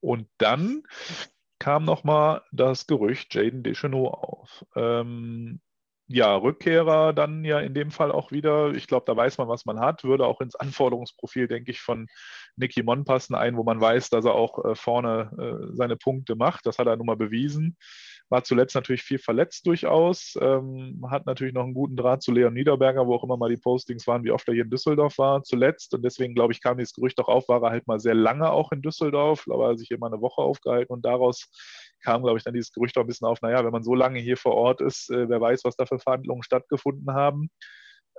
S2: Und dann kam nochmal das Gerücht Jaden Deschenaux auf. Ähm, ja, Rückkehrer dann ja in dem Fall auch wieder. Ich glaube, da weiß man, was man hat. Würde auch ins Anforderungsprofil, denke ich, von Nicky Mon passen ein, wo man weiß, dass er auch äh, vorne äh, seine Punkte macht. Das hat er nun mal bewiesen. War zuletzt natürlich viel verletzt durchaus. Ähm, hat natürlich noch einen guten Draht zu Leon Niederberger, wo auch immer mal die Postings waren, wie oft er hier in Düsseldorf war zuletzt. Und deswegen, glaube ich, kam dieses Gerücht auch auf, war er halt mal sehr lange auch in Düsseldorf. Aber er hat sich immer eine Woche aufgehalten und daraus kam, glaube ich, dann dieses Gerücht auch ein bisschen auf, naja, wenn man so lange hier vor Ort ist, äh, wer weiß, was da für Verhandlungen stattgefunden haben.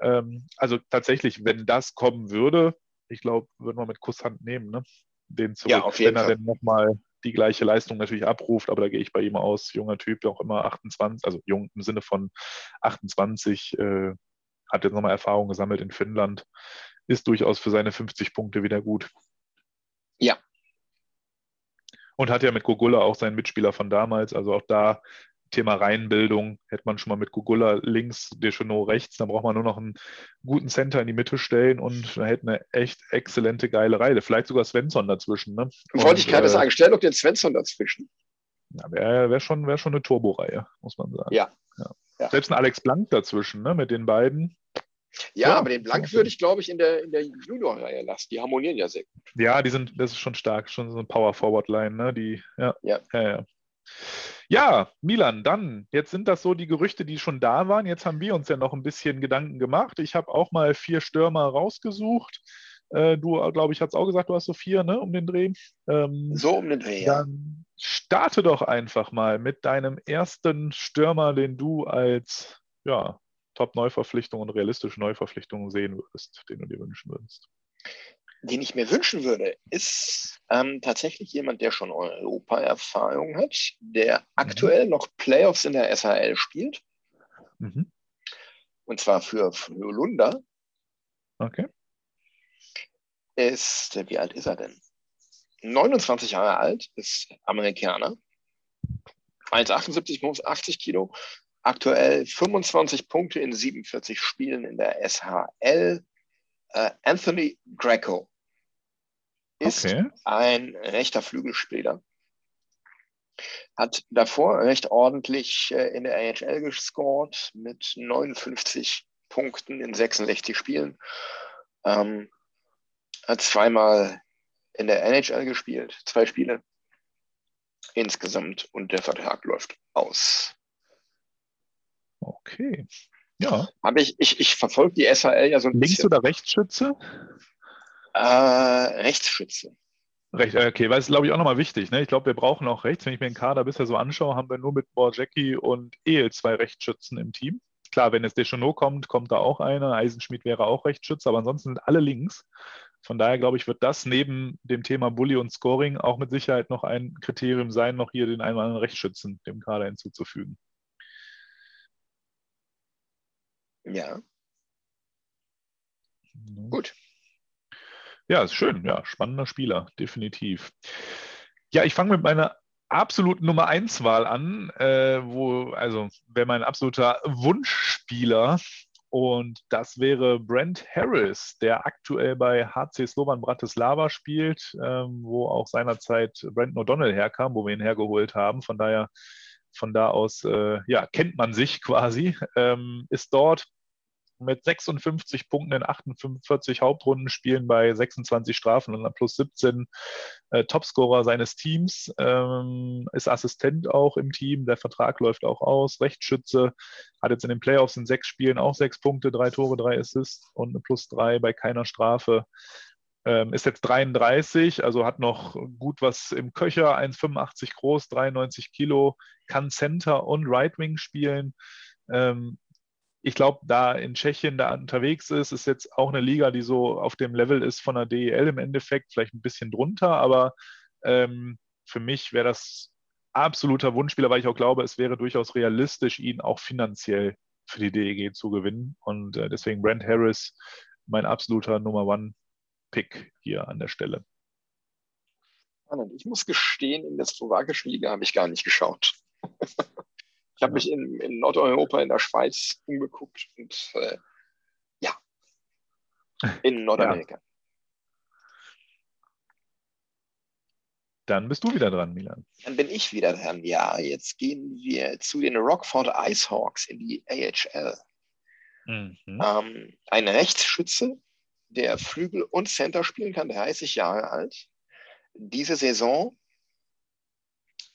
S2: Ähm, also tatsächlich, wenn das kommen würde, ich glaube, würden wir mit Kusshand nehmen, ne? Den zurück,
S1: ja, auf jeden
S2: wenn er
S1: Fall.
S2: denn nochmal die gleiche Leistung natürlich abruft, aber da gehe ich bei ihm aus, junger Typ, auch immer 28, also jung im Sinne von 28, äh, hat jetzt nochmal Erfahrung gesammelt in Finnland, ist durchaus für seine 50 Punkte wieder gut.
S1: Ja.
S2: Und hat ja mit Gogula auch seinen Mitspieler von damals, also auch da Thema Reihenbildung, hätte man schon mal mit Gugula links, Deschenaux rechts, dann braucht man nur noch einen guten Center in die Mitte stellen und man hätte eine echt exzellente, geile Reihe. Vielleicht sogar Svensson dazwischen. Ne?
S1: Wollte ich gerade
S2: äh,
S1: sagen, stell doch den Svensson dazwischen.
S2: Ja, Wäre wär schon, wär schon eine Turbo-Reihe, muss man sagen.
S1: Ja.
S2: Ja.
S1: Ja.
S2: Selbst ein Alex Blank dazwischen, ne, mit den beiden.
S1: Ja,
S2: Ja,
S1: aber den Blank würde ich, glaube ich, in der, in der Junior-Reihe lassen. Die harmonieren ja sehr gut.
S2: Ja, die sind, das ist schon stark, schon so eine Power-Forward-Line, ne? Die, ja.
S1: Ja.
S2: ja, ja. Ja, Milan, dann, jetzt sind das so die Gerüchte, die schon da waren. Jetzt haben wir uns ja noch ein bisschen Gedanken gemacht. Ich habe auch mal vier Stürmer rausgesucht. Äh, du, glaube ich, hast auch gesagt, du hast so vier, ne, um den Dreh. Ähm,
S1: So um den Dreh, ja.
S2: Dann starte doch einfach mal mit deinem ersten Stürmer, den du als ja, Top-Neuverpflichtung und realistische Neuverpflichtung sehen würdest, den du dir wünschen würdest.
S1: Den ich mir wünschen würde, ist ähm, tatsächlich jemand, der schon Europa-Erfahrung hat, der aktuell noch Playoffs in der SHL spielt.
S2: Mhm.
S1: Und zwar für Frölunda.
S2: Okay.
S1: Ist, wie alt ist er denn? 29 Jahre alt, ist Amerikaner. 1,78 groß, 80 Kilo. Aktuell 25 Punkte in 47 Spielen in der SHL. Äh, Anthony Greco ist
S2: Okay.
S1: ein rechter Flügelspieler. Hat davor recht ordentlich äh, in der AHL gescored mit 59 Punkten in 66 Spielen. Ähm, hat zweimal in der NHL gespielt, zwei Spiele insgesamt und der Vertrag läuft aus.
S2: Okay. Ja.
S1: Aber ich, ich, ich verfolge die SHL ja so ein
S2: Links-
S1: bisschen.
S2: oder Rechtsschütze?
S1: Äh, Rechtsschütze.
S2: Recht, äh, okay, weil es glaube ich auch nochmal wichtig. Ne? Ich glaube, wir brauchen auch rechts. Wenn ich mir den Kader bisher so anschaue, haben wir nur mit Borjacki und El zwei Rechtsschützen im Team. Klar, wenn jetzt Deschenaux kommt, kommt da auch einer. Eisenschmidt wäre auch Rechtsschütze, aber ansonsten sind alle links. Von daher glaube ich, wird das neben dem Thema Bully und Scoring auch mit Sicherheit noch ein Kriterium sein, noch hier den einen oder anderen Rechtsschützen dem Kader hinzuzufügen.
S1: Ja,
S2: Ja.
S1: gut.
S2: Ja, ist schön. Ja, spannender Spieler, definitiv. Ja, ich fange mit meiner absoluten Nummer 1 Wahl an, äh, wo, also wäre mein absoluter Wunschspieler und das wäre Brent Harris, der aktuell bei HC Slovan Bratislava spielt, ähm, wo auch seinerzeit Brandon O'Donnell herkam, wo wir ihn hergeholt haben. Von daher, von da aus, äh, ja, kennt man sich quasi, ähm, ist dort mit 56 Punkten in 48 Hauptrundenspielen bei 26 Strafen und plus 17 äh, Topscorer seines Teams, ähm, ist Assistent auch im Team, der Vertrag läuft auch aus, Rechtsschütze, hat jetzt in den Playoffs in sechs Spielen auch sechs Punkte, drei Tore, drei Assists und eine plus drei bei keiner Strafe. Ähm, ist jetzt 33, also hat noch gut was im Köcher, 1,85 groß, 93 Kilo, kann Center und Right Wing spielen. Ähm, ich glaube, da in Tschechien da unterwegs ist, ist jetzt auch eine Liga, die so auf dem Level ist von der DEL im Endeffekt, vielleicht ein bisschen drunter, aber ähm, für mich wäre das absoluter Wunschspieler, weil ich auch glaube, es wäre durchaus realistisch, ihn auch finanziell für die DEG zu gewinnen. Und äh, deswegen Brent Harris, mein absoluter Nummer One-Pick hier an der Stelle.
S1: Ich muss gestehen, in der slowakischen Liga habe ich gar nicht geschaut. ich habe mich in, in, Nordeuropa, in der Schweiz umgeguckt und äh, ja, in Nordamerika. Ja.
S2: Dann bist du wieder dran, Milan.
S1: Dann bin ich wieder dran. Ja, jetzt gehen wir zu den Rockford Icehawks in die AHL. Mhm. Ähm, ein Rechtsschütze, der Flügel und Center spielen kann, 30 Jahre alt. Diese Saison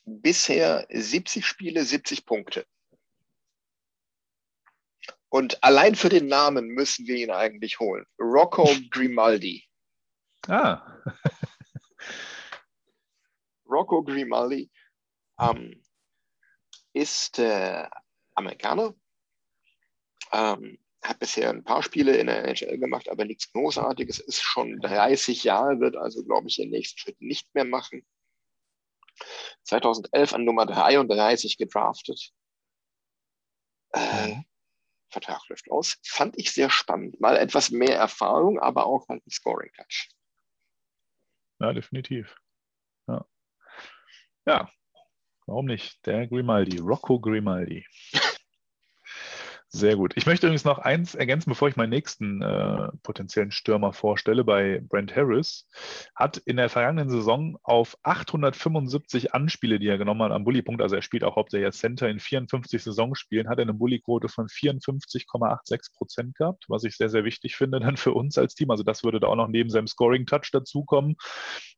S1: bisher 70 Spiele, 70 Punkte. Und allein für den Namen müssen wir ihn eigentlich holen. Rocco Grimaldi.
S2: Ah.
S1: Rocco Grimaldi ähm, ist äh, Amerikaner, ähm, hat bisher ein paar Spiele in der NHL gemacht, aber nichts Großartiges, ist schon 30 Jahre, wird also, glaube ich, den nächsten Schritt nicht mehr machen. 2011 an Nummer 33 gedraftet. Äh, Vertrag läuft aus. Fand ich sehr spannend. Mal etwas mehr Erfahrung, aber auch halt ein Scoring-Touch.
S2: Ja, definitiv. Ja, warum nicht? Der Grimaldi, Rocco Grimaldi. Sehr gut. Ich möchte übrigens noch eins ergänzen, bevor ich meinen nächsten äh, potenziellen Stürmer vorstelle. Bei Brent Harris hat in der vergangenen Saison auf 875 Anspiele, die er genommen hat am Bully-Punkt, also er spielt auch hauptsächlich als Center in 54 Saisonspielen, hat er eine Bully-Quote von 54,86 Prozent gehabt, was ich sehr, sehr wichtig finde dann für uns als Team. Also das würde da auch noch neben seinem Scoring-Touch dazukommen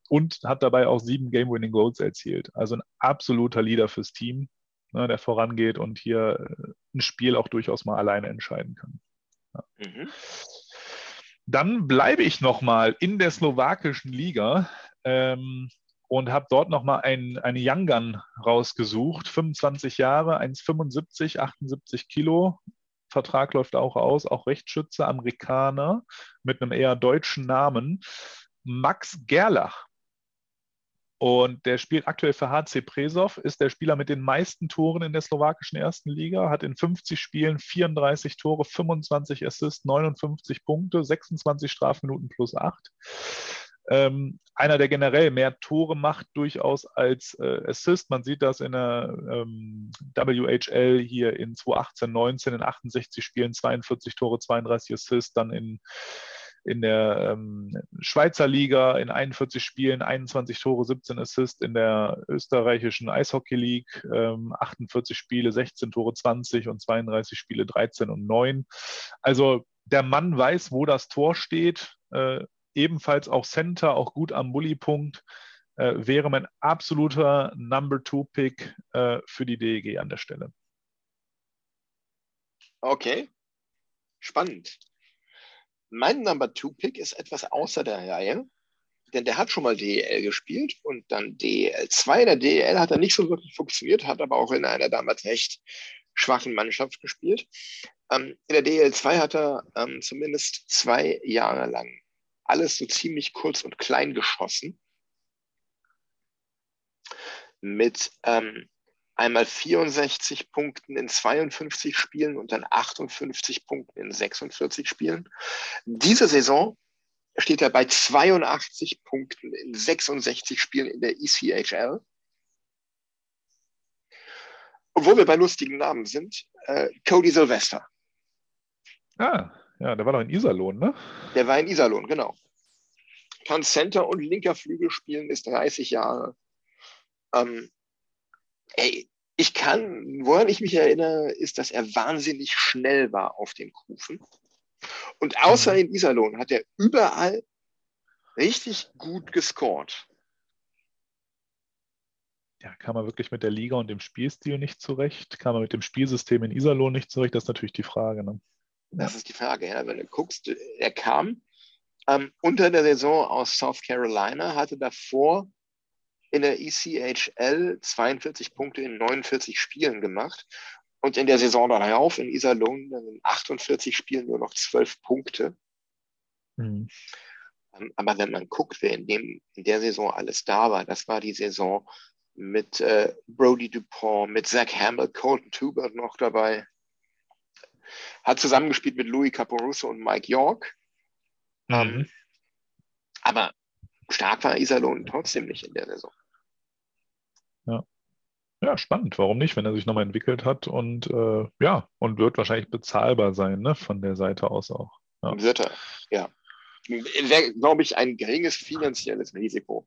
S2: und hat dabei auch sieben Game-Winning-Goals erzielt. Also ein absoluter Leader fürs Team ne, der vorangeht und hier äh, ein Spiel auch durchaus mal alleine entscheiden kann. Ja. Mhm. Dann bleibe ich nochmal in der slowakischen Liga ähm, und habe dort nochmal ein, eine Young Gun rausgesucht. 25 Jahre, 1,75, 78 Kilo. Vertrag läuft auch aus, auch Rechtsschütze, Amerikaner mit einem eher deutschen Namen. Max Gerlach und der spielt aktuell für HC Presov, ist der Spieler mit den meisten Toren in der slowakischen ersten Liga, hat in 50 Spielen 34 Tore, 25 Assists, 59 Punkte, 26 Strafminuten plus 8. Ähm, einer, der generell mehr Tore macht, durchaus als äh, Assist. Man sieht das in der ähm, WHL hier in 2018, 19 in 68 Spielen, 42 Tore, 32 Assists, dann in in der ähm, Schweizer Liga in 41 Spielen 21 Tore, 17 Assists, in der österreichischen Eishockey League ähm, 48 Spiele, 16 Tore, 20 und 32 Spiele, 13 und 9. Also der Mann weiß, wo das Tor steht, äh, ebenfalls auch Center, auch gut am Bully-Punkt. Äh, wäre mein absoluter Number Two Pick äh, für die DEG an der Stelle.
S1: Okay, spannend. Mein Number Two Pick ist etwas außer der Reihe, denn der hat schon mal DEL gespielt und dann DEL 2. Der DEL hat er nicht so wirklich funktioniert, hat aber auch in einer damals recht schwachen Mannschaft gespielt. Ähm, in der DEL 2 hat er ähm, zumindest zwei Jahre lang alles so ziemlich kurz und klein geschossen. Mit ähm, einmal 64 Punkten in 52 Spielen und dann 58 Punkten in 46 Spielen. Diese Saison steht er bei 82 Punkten in 66 Spielen in der ECHL. Obwohl wir bei lustigen Namen sind, äh, Cody Sylvester.
S2: Ah, ja, der war doch in Iserlohn, ne?
S1: Der war in Iserlohn, genau. Kann Center und linker Flügel spielen, ist 30 Jahre. Ähm, ey, ich kann, woran ich mich erinnere, ist, dass er wahnsinnig schnell war auf den Kufen. Und außer mhm. in Iserlohn hat er überall richtig gut gescored.
S2: Ja, kam er wirklich mit der Liga und dem Spielstil nicht zurecht? Kam er mit dem Spielsystem in Iserlohn nicht zurecht? Das ist natürlich die Frage. Ne?
S1: Das ist die Frage. Ja, wenn du guckst, er kam ähm, unter der Saison aus South Carolina, hatte davor in der ECHL 42 Punkte in 49 Spielen gemacht und in der Saison darauf in Iserlohn in 48 Spielen nur noch 12 Punkte. Mhm. Ähm, aber wenn man guckt, wer in, dem, in der Saison alles da war, das war die Saison mit äh, Brody Dupont, mit Zach Hamill, Colton Tubert noch dabei. hat zusammengespielt mit Louis Caporuso und Mike York.
S2: Mhm.
S1: Aber stark war Iserlohn trotzdem nicht in der Saison.
S2: Ja, spannend. Warum nicht, wenn er sich nochmal entwickelt hat und äh, ja, und wird wahrscheinlich bezahlbar sein, ne, von der Seite aus auch. Ja.
S1: Wird er, ja. Wäre, glaube ich, ein geringes finanzielles Risiko.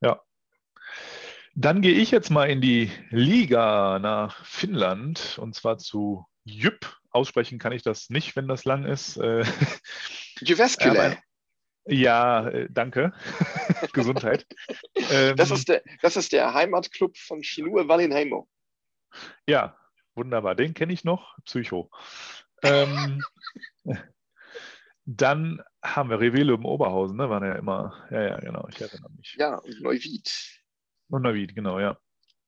S2: Ja. Dann gehe ich jetzt mal in die Liga nach Finnland und zwar zu Jyp. Aussprechen kann ich das nicht, wenn das lang ist. Äh,
S1: Jyväskylä.
S2: Ja, äh, danke. Gesundheit. Ähm,
S1: Das ist, der, das ist der Heimatclub von Chinua Wallinheimo.
S2: Ja, wunderbar. Den kenne ich noch. Psycho. Ähm, dann haben wir Revele im Oberhausen, ne? Waren ja immer. Ja, ja, genau. Ich erinnere mich.
S1: Ja, und Neuwied.
S2: Und Navid, genau, ja.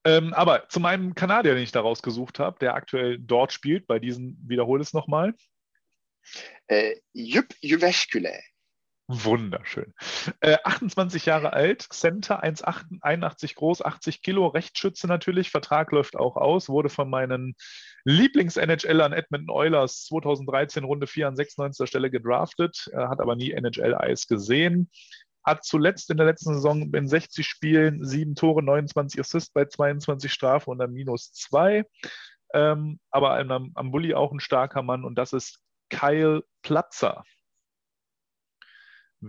S2: Ähm, aber zu meinem Kanadier, den ich da rausgesucht habe, der aktuell dort spielt, bei diesen, wiederhole es nochmal.
S1: Äh, Jyp Jyväskylä.
S2: Wunderschön. Äh, 28 Jahre alt, Center 1,81 groß, 80 Kilo, Rechtsschütze natürlich. Vertrag läuft auch aus, wurde von meinen Lieblings-NHLern Edmonton Oilers 2013 Runde 4 an 96. Stelle gedraftet, äh, hat aber nie NHL-Eis gesehen. Hat zuletzt in der letzten Saison in 60 Spielen 7 Tore, 29 Assists bei 22 Strafen und dann minus 2. Ähm, aber am, am Bulli auch ein starker Mann und das ist Kyle Platzer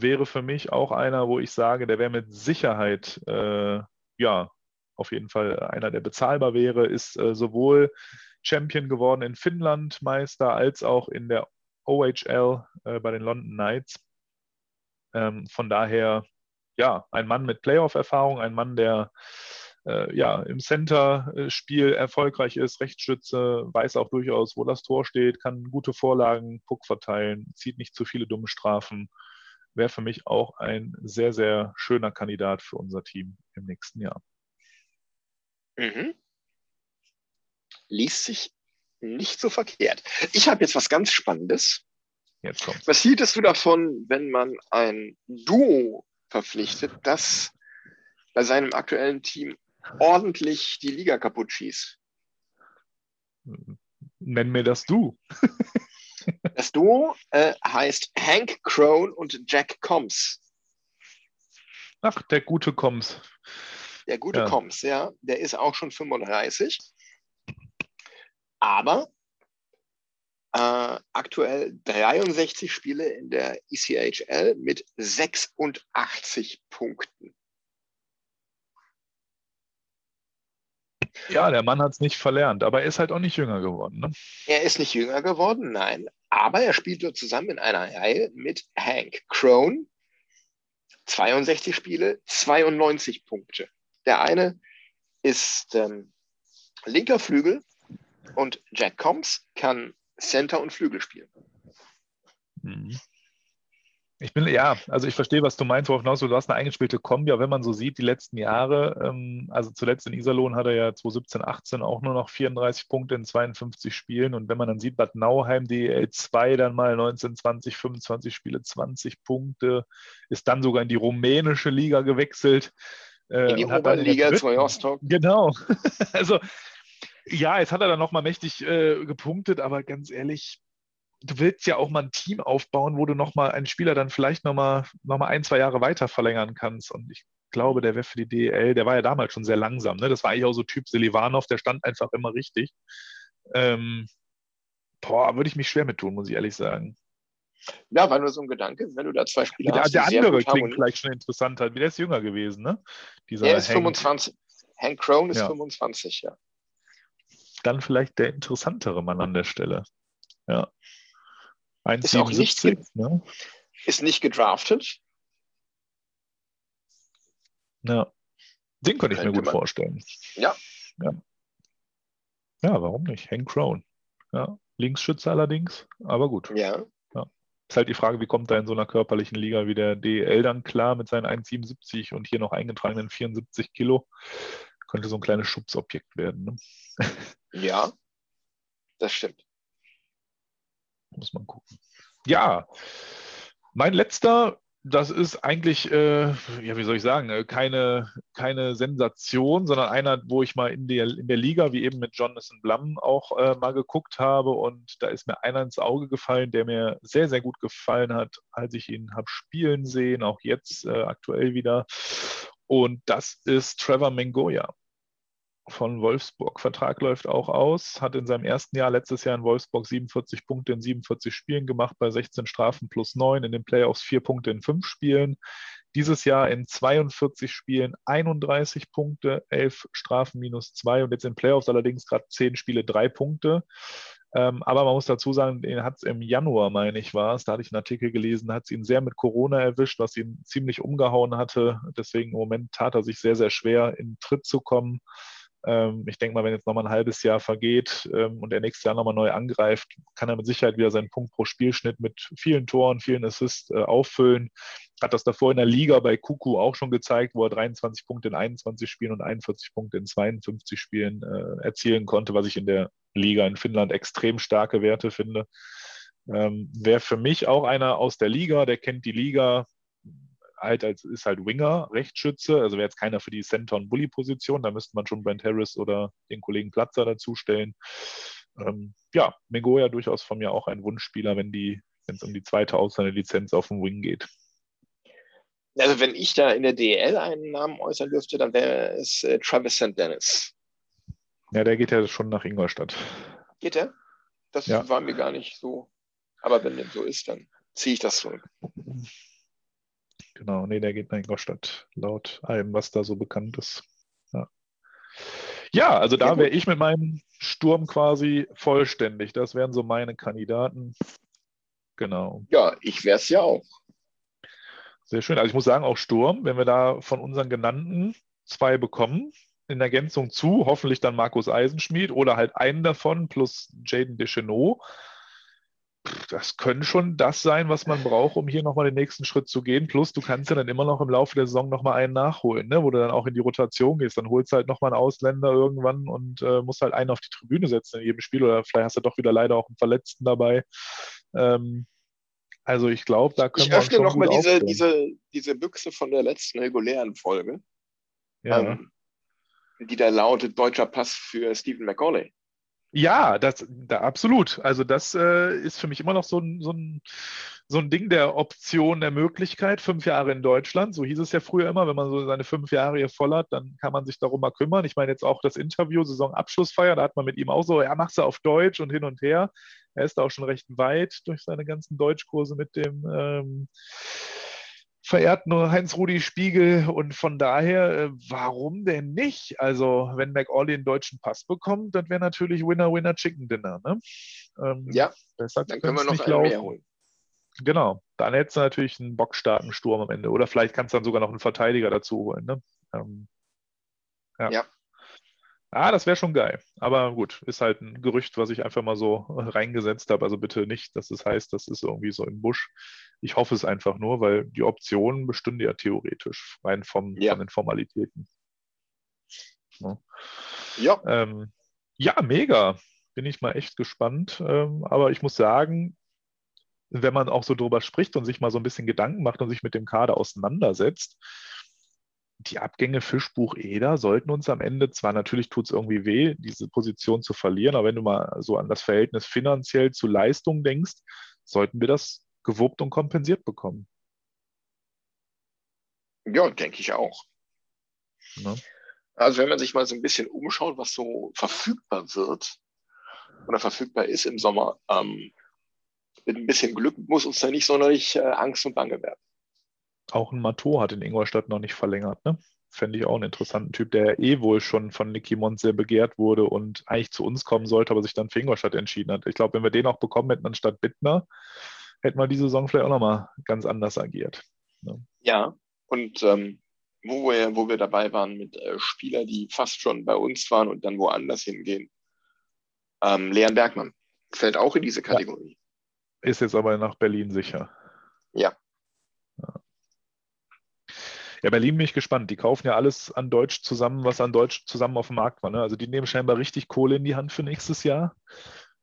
S2: wäre für mich auch einer, wo ich sage, der wäre mit Sicherheit, äh, ja, auf jeden Fall einer, der bezahlbar wäre, ist äh, sowohl Champion geworden in Finnland, Meister, als auch in der OHL äh, bei den London Knights. Ähm, von daher, ja, ein Mann mit Playoff-Erfahrung, ein Mann, der äh, ja, im Center-Spiel erfolgreich ist, Rechtsschütze, weiß auch durchaus, wo das Tor steht, kann gute Vorlagen, Puck verteilen, zieht nicht zu viele dumme Strafen wäre für mich auch ein sehr, sehr schöner Kandidat für unser Team im nächsten Jahr.
S1: Mhm. Liest sich nicht so verkehrt. Ich habe jetzt was ganz Spannendes.
S2: Jetzt kommt's.
S1: Was hieltest du davon, wenn man ein Duo verpflichtet, das bei seinem aktuellen Team ordentlich die Liga kaputt schießt?
S2: Nenn mir das du.
S1: Das Duo äh, heißt Hank Crone und Jack Combs.
S2: Ach, der gute Koms.
S1: Der gute
S2: Ja.
S1: Combs, ja, der ist auch schon 35. Aber äh, aktuell 63 Spiele in der ECHL mit 86 Punkten.
S2: Ja, der Mann hat es nicht verlernt, aber er ist halt auch nicht jünger geworden. Ne?
S1: Er ist nicht jünger geworden, nein, aber er spielt dort zusammen in einer Reihe mit Hank Crone. 62 Spiele, 92 Punkte. Der eine ist ähm, linker Flügel und Jack Combs kann Center und Flügel spielen.
S2: Mhm. Ich bin, ja, also ich verstehe, was du meinst, worauf hinaus du hast eine eingespielte Kombi, aber wenn man so sieht, die letzten Jahre, ähm, also zuletzt in Iserlohn hat er ja 2017, 18 auch nur noch 34 Punkte in 52 Spielen und wenn man dann sieht, Bad Nauheim, DEL 2 dann mal 19, 20, 25 Spiele, 20 Punkte, ist dann sogar in die rumänische Liga gewechselt. äh,
S1: In die Oberliga
S2: dritten-
S1: 2 Rostock.
S2: Genau. also, ja, jetzt hat er dann nochmal mächtig äh, gepunktet, aber ganz ehrlich, du willst ja auch mal ein Team aufbauen, wo du nochmal einen Spieler dann vielleicht nochmal noch mal ein, zwei Jahre weiter verlängern kannst. Und ich glaube, der wäre für die DEL, der war ja damals schon sehr langsam. Ne? Das war eigentlich auch so Typ Selivanov, der stand einfach immer richtig. Ähm, boah, würde ich mich schwer mit tun, muss ich ehrlich sagen.
S1: Ja, war nur so ein Gedanke, wenn du da zwei Spieler
S2: Der,
S1: hast.
S2: der andere klingt vielleicht schon interessanter. Der ist jünger gewesen, ne? Dieser
S1: Er ist
S2: Hank.
S1: 25. Hank Crone ist
S2: Ja.
S1: 25, ja.
S2: Dann vielleicht der interessantere Mann an der Stelle. Ja.
S1: Ist auch nicht
S2: 1,77, ne?
S1: Ist nicht gedraftet.
S2: Ja. Den könnte ich mir gut
S1: man.
S2: vorstellen.
S1: Ja.
S2: ja. Ja, warum nicht? Hank Crone. Ja. Linksschütze allerdings, aber gut.
S1: Ja.
S2: Ist halt die Frage, wie kommt er in so einer körperlichen Liga wie der DEL dann klar mit seinen 1,77 und hier noch eingetragenen 74 Kilo? Könnte so ein kleines Schubsobjekt werden. Ne?
S1: Ja. Das stimmt.
S2: Muss man gucken. Ja, mein letzter, das ist eigentlich, äh, ja, wie soll ich sagen, äh, keine, keine Sensation, sondern einer, wo ich mal in der, in der Liga, wie eben mit Jonathan Blum, auch äh, mal geguckt habe. Und da ist mir einer ins Auge gefallen, der mir sehr, sehr gut gefallen hat, als ich ihn habe spielen sehen, auch jetzt äh, aktuell wieder. Und das ist Trevor Mengoya von Wolfsburg. Vertrag läuft auch aus, hat in seinem ersten Jahr letztes Jahr in Wolfsburg 47 Punkte in 47 Spielen gemacht, bei 16 Strafen plus 9, in den Playoffs 4 Punkte in 5 Spielen. Dieses Jahr in 42 Spielen 31 Punkte, 11 Strafen minus 2 und jetzt in Playoffs allerdings gerade 10 Spiele 3 Punkte. Ähm, aber man muss dazu sagen, den hat es im Januar, meine ich, war es, da hatte ich einen Artikel gelesen, hat es ihn sehr mit Corona erwischt, was ihn ziemlich umgehauen hatte. Deswegen im Moment tat er sich sehr, sehr schwer, in Tritt zu kommen. Ähm, ich denke mal, wenn jetzt nochmal ein halbes Jahr vergeht ähm, und er nächstes Jahr nochmal neu angreift, kann er mit Sicherheit wieder seinen Punkt pro Spielschnitt mit vielen Toren, vielen Assists äh, auffüllen. Hat das davor in der Liga bei Kuku auch schon gezeigt, wo er 23 Punkte in 21 Spielen und 41 Punkte in 52 Spielen äh, erzielen konnte, was ich in der Liga in Finnland extrem starke Werte finde. Ähm, Wäre für mich auch einer aus der Liga, der kennt die Liga, halt als ist halt Winger, Rechtsschütze, also wäre jetzt keiner für die Center- und Bully-Position, da müsste man schon Brent Harris oder den Kollegen Platzer dazustellen. Ähm, ja, Megoya durchaus von mir auch ein Wunschspieler, wenn die, wenn es um die zweite Ausländerlizenz auf dem Wing geht.
S1: Also wenn ich da in der DL einen Namen äußern dürfte, dann wäre es äh, Travis St. Dennis.
S2: Ja, der geht ja schon nach Ingolstadt.
S1: Geht er? Das ja. war mir gar nicht so. Aber wenn dem so ist, dann ziehe ich das zurück.
S2: Genau, nee, der geht nach Ingolstadt, laut allem, was da so bekannt ist. Ja, ja also da wäre ich mit meinem Sturm quasi vollständig. Das wären so meine Kandidaten. Genau.
S1: Ja, ich wäre es ja auch.
S2: Sehr schön. Also ich muss sagen, auch Sturm, wenn wir da von unseren genannten zwei bekommen, in Ergänzung zu, hoffentlich dann Markus Eisenschmied oder halt einen davon plus Jaden Deschenaux, das können schon das sein, was man braucht, um hier nochmal den nächsten Schritt zu gehen. Plus, du kannst ja dann immer noch im Laufe der Saison nochmal einen nachholen, ne? wo du dann auch in die Rotation gehst. Dann holst du halt nochmal einen Ausländer irgendwann und äh, musst halt einen auf die Tribüne setzen in jedem Spiel. Oder vielleicht hast du doch wieder leider auch einen Verletzten dabei. Ähm, also ich glaube, da können
S1: ich
S2: wir.
S1: Ich öffne nochmal diese, diese, diese Büchse von der letzten regulären Folge. Ja. Ähm, die da lautet Deutscher Pass für Stephen McCauley.
S2: Ja, das, da, absolut. Also das äh, ist für mich immer noch so ein, so, ein, so ein Ding der Option, der Möglichkeit. Fünf Jahre in Deutschland, so hieß es ja früher immer, wenn man so seine fünf Jahre hier voll hat, dann kann man sich darum mal kümmern. Ich meine jetzt auch das Interview, Saisonabschlussfeier, da hat man mit ihm auch so, ja, machst du auf Deutsch und hin und her. Er ist da auch schon recht weit durch seine ganzen Deutschkurse mit dem ähm, verehrt nur Heinz-Rudi Spiegel und von daher, äh, warum denn nicht? Also, wenn McAuley einen deutschen Pass bekommt, das wäre natürlich Winner, Winner, Chicken Dinner. Ne?
S1: Ähm, ja, dann können wir noch einen mehr holen.
S2: Genau, dann hättest du natürlich einen bockstarken Sturm am Ende. Oder vielleicht kannst du dann sogar noch einen Verteidiger dazu holen. Ne? Ähm, ja. ja. Ah, das wäre schon geil. Aber gut, ist halt ein Gerücht, was ich einfach mal so reingesetzt habe. Also bitte nicht, dass es heißt, das ist irgendwie so im Busch. Ich hoffe es einfach nur, weil die Optionen bestünde ja theoretisch, rein vom, ja. von den Formalitäten. Ja. Ja. Ähm, ja, mega. Bin ich mal echt gespannt. Ähm, aber ich muss sagen, wenn man auch so drüber spricht und sich mal so ein bisschen Gedanken macht und sich mit dem Kader auseinandersetzt, die Abgänge Fischbuch Eder sollten uns am Ende, zwar natürlich tut es irgendwie weh, diese Position zu verlieren, aber wenn du mal so an das Verhältnis finanziell zu Leistung denkst, sollten wir das gewuppt und kompensiert bekommen.
S1: Ja, denke ich auch. Ja. Also wenn man sich mal so ein bisschen umschaut, was so verfügbar wird oder verfügbar ist im Sommer, ähm, mit ein bisschen Glück muss uns da nicht sonderlich äh, Angst und Bange werden.
S2: Auch ein Mato hat in Ingolstadt noch nicht verlängert, ne? Fände ich auch einen interessanten Typ, der eh wohl schon von Nicky Mont sehr begehrt wurde und eigentlich zu uns kommen sollte, aber sich dann für Ingolstadt entschieden hat. Ich glaube, wenn wir den auch bekommen hätten anstatt Bittner, hätten wir die Saison vielleicht auch nochmal ganz anders agiert.
S1: Ne? Ja, und ähm, wo, wir, wo wir dabei waren mit äh, Spielern, die fast schon bei uns waren und dann woanders hingehen. Ähm, Leon Bergmann fällt auch in diese Kategorie.
S2: Ja. Ist jetzt aber nach Berlin sicher.
S1: Ja,
S2: ja, Berlin bin ich gespannt. Die kaufen ja alles an Deutsch zusammen, was an Deutsch zusammen auf dem Markt war. Ne? Also die nehmen scheinbar richtig Kohle in die Hand für nächstes Jahr.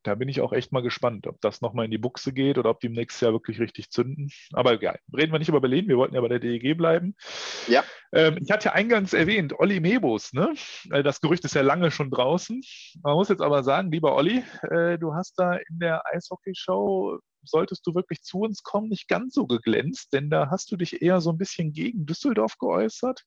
S2: Da bin ich auch echt mal gespannt, ob das nochmal in die Buchse geht oder ob die im nächsten Jahr wirklich richtig zünden. Aber ja, reden wir nicht über Berlin, wir wollten ja bei der DEG bleiben.
S1: Ja.
S2: Ähm, ich hatte ja eingangs erwähnt, Olli Mebus, ne? Äh, das Gerücht ist ja lange schon draußen. Man muss jetzt aber sagen, lieber Olli, äh, du hast da in der Eishockey-Show solltest du wirklich zu uns kommen, nicht ganz so geglänzt, denn da hast du dich eher so ein bisschen gegen Düsseldorf geäußert.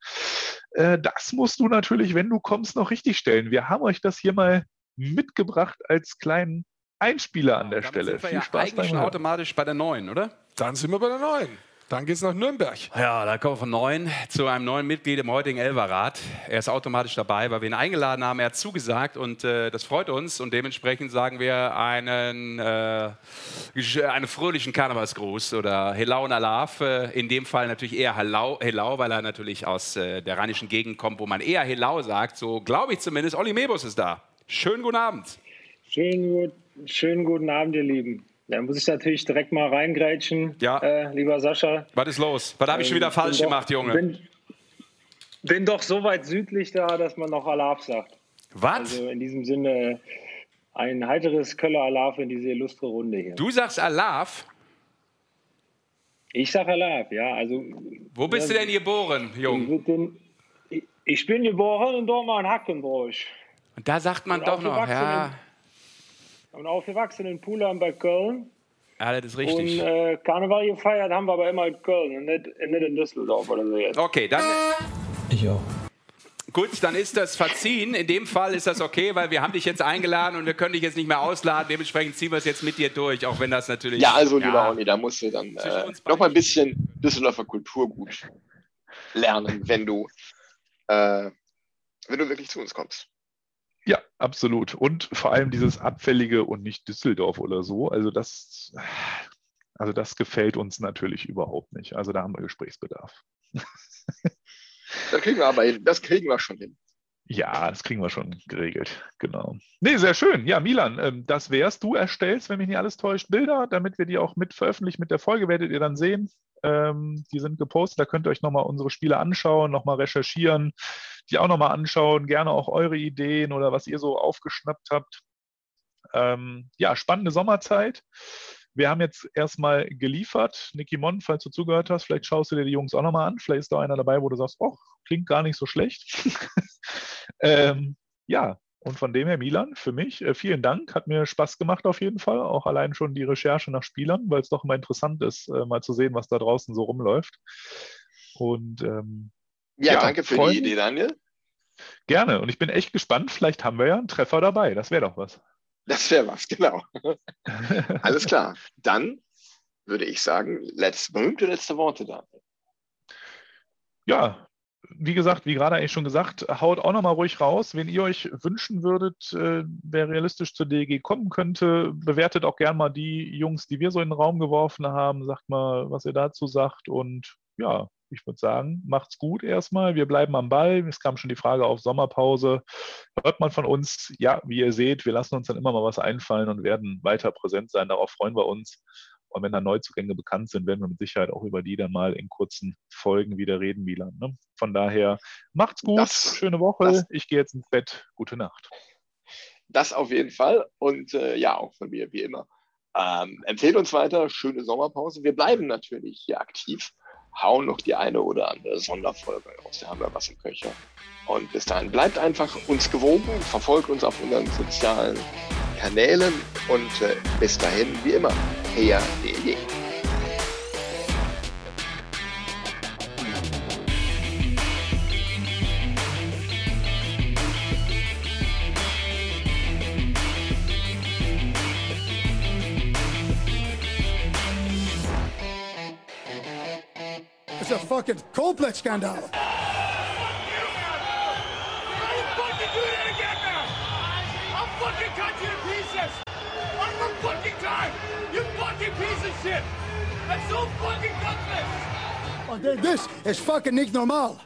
S2: Äh, das musst du natürlich, wenn du kommst, noch richtig stellen. Wir haben euch das hier mal mitgebracht als kleinen Einspieler an der
S3: Damit
S2: Stelle.
S3: Sind wir
S2: Viel
S3: ja
S2: Spaß
S3: eigentlich schon automatisch bei der neuen, oder?
S4: Dann sind wir bei der neuen. Dann geht's nach Nürnberg.
S3: Ja, da kommen wir von neun zu einem neuen Mitglied im heutigen Elverrat. Er ist automatisch dabei, weil wir ihn eingeladen haben. Er hat zugesagt und äh, das freut uns. Und dementsprechend sagen wir einen, äh, einen fröhlichen Karnevalsgruß oder Helau und Alaf. Äh, in dem Fall natürlich eher Helau, Helau weil er natürlich aus äh, der rheinischen Gegend kommt, wo man eher Helau sagt. So glaube ich zumindest. Olli Mebus ist da. Schönen guten Abend.
S5: Schönen, gut, schönen guten Abend, ihr Lieben. Da muss ich natürlich direkt mal reingrätschen,
S3: Ja.
S5: äh, lieber Sascha.
S3: Was ist los? Was habe ich schon wieder
S5: Ähm,
S3: falsch
S5: doch-
S3: gemacht, Junge?
S5: Bin, bin doch so weit südlich da, dass man noch Alaf sagt.
S3: Was?
S5: Also in diesem Sinne ein heiteres Köller Alaf in diese illustre Runde hier.
S3: Du sagst Alaf.
S5: Ich sag Alaf, ja. Also
S3: Wo bist du denn geboren, Jung?
S5: ich, bin, ich, ich bin geboren in Dortmund-Hackenbroich
S3: Und da sagt man
S5: Und
S3: doch noch, ja,
S5: und aufgewachsen in Pullheim bei Köln.
S3: ja, das ist
S5: Und
S3: richtig.
S5: äh, Karneval gefeiert haben wir aber immer in Köln und nicht, nicht in Düsseldorf oder so jetzt.
S3: Okay, dann.
S6: Ich auch.
S3: Gut, dann ist das verziehen. In dem Fall ist das okay, weil wir haben dich jetzt eingeladen und wir können dich jetzt nicht mehr ausladen. Dementsprechend ziehen wir es jetzt mit dir durch, auch wenn das natürlich.
S1: Ja, also lieber Olli, da musst du dann äh, noch mal ein bisschen Düsseldorfer Kulturgut lernen, wenn du, äh, wenn du wirklich zu uns kommst.
S2: Ja, absolut. Und vor allem dieses Abfällige und nicht Düsseldorf oder so. Also das, also das gefällt uns natürlich überhaupt nicht. Also da haben wir Gesprächsbedarf.
S1: Das kriegen wir aber hin. Das kriegen wir schon hin.
S2: Ja, das kriegen wir schon geregelt. Genau. Nee, sehr schön. Ja, Milan, ähm, das wär's. Du erstellst, wenn mich nicht alles täuscht, Bilder, damit wir die auch mit veröffentlichen mit der Folge, werdet ihr dann sehen. Ähm, die sind gepostet, da könnt ihr euch nochmal unsere Spiele anschauen, nochmal recherchieren, die auch nochmal anschauen, gerne auch eure Ideen oder was ihr so aufgeschnappt habt. Ähm, ja, spannende Sommerzeit. Wir haben jetzt erstmal geliefert. Niki Mon, falls du zugehört hast, vielleicht schaust du dir die Jungs auch nochmal an. Vielleicht ist da einer dabei, wo du sagst, oh, klingt gar nicht so schlecht. ähm, ja, und von dem her, Milan, für mich, äh, vielen Dank. Hat mir Spaß gemacht auf jeden Fall. Auch allein schon die Recherche nach Spielern, weil es doch immer interessant ist, äh, mal zu sehen, was da draußen so rumläuft. Und ähm,
S1: Ja,
S2: Ja,
S1: danke für
S2: freuen
S1: die. Idee, Daniel.
S2: gerne. Und ich bin echt gespannt. Vielleicht haben wir ja einen Treffer dabei. Das wäre doch was.
S1: Das wäre was, genau. Alles klar. Dann würde ich sagen, let's, berühmte letzte Worte, Daniel.
S2: ja, wie gesagt, wie gerade eigentlich schon gesagt, haut auch nochmal ruhig raus, wen ihr euch wünschen würdet, äh, wer realistisch zur DEG kommen könnte. Bewertet auch gern mal die Jungs, die wir so in den Raum geworfen haben. Sagt mal, was ihr dazu sagt. Und ja, ich würde sagen, macht's gut erstmal. Wir bleiben am Ball. Es kam schon die Frage auf Sommerpause. Hört man von uns, ja, wie ihr seht, wir lassen uns dann immer mal was einfallen und werden weiter präsent sein. Darauf freuen wir uns. Und wenn da Neuzugänge bekannt sind, werden wir mit Sicherheit auch über die dann mal in kurzen Folgen wieder reden, Milan. Ne? Von daher, macht's gut,
S1: Das-
S2: schöne Woche.
S1: das-
S2: ich gehe jetzt ins Bett. Gute Nacht.
S1: Das auf jeden Fall. Und äh, ja, auch von mir, wie immer. Ähm, empfehlt uns weiter, schöne Sommerpause. Wir bleiben natürlich hier aktiv, hauen noch die eine oder andere Sonderfolge raus. Da haben wir was im Köcher. Und bis dahin bleibt einfach uns gewogen, verfolgt uns auf unseren sozialen Kanälen und äh, bis dahin, wie immer, her DEG.
S7: It's a fucking complex scandal.
S8: Shit! That's so fucking gutless!
S7: Oh, th- This is fucking nicht normal.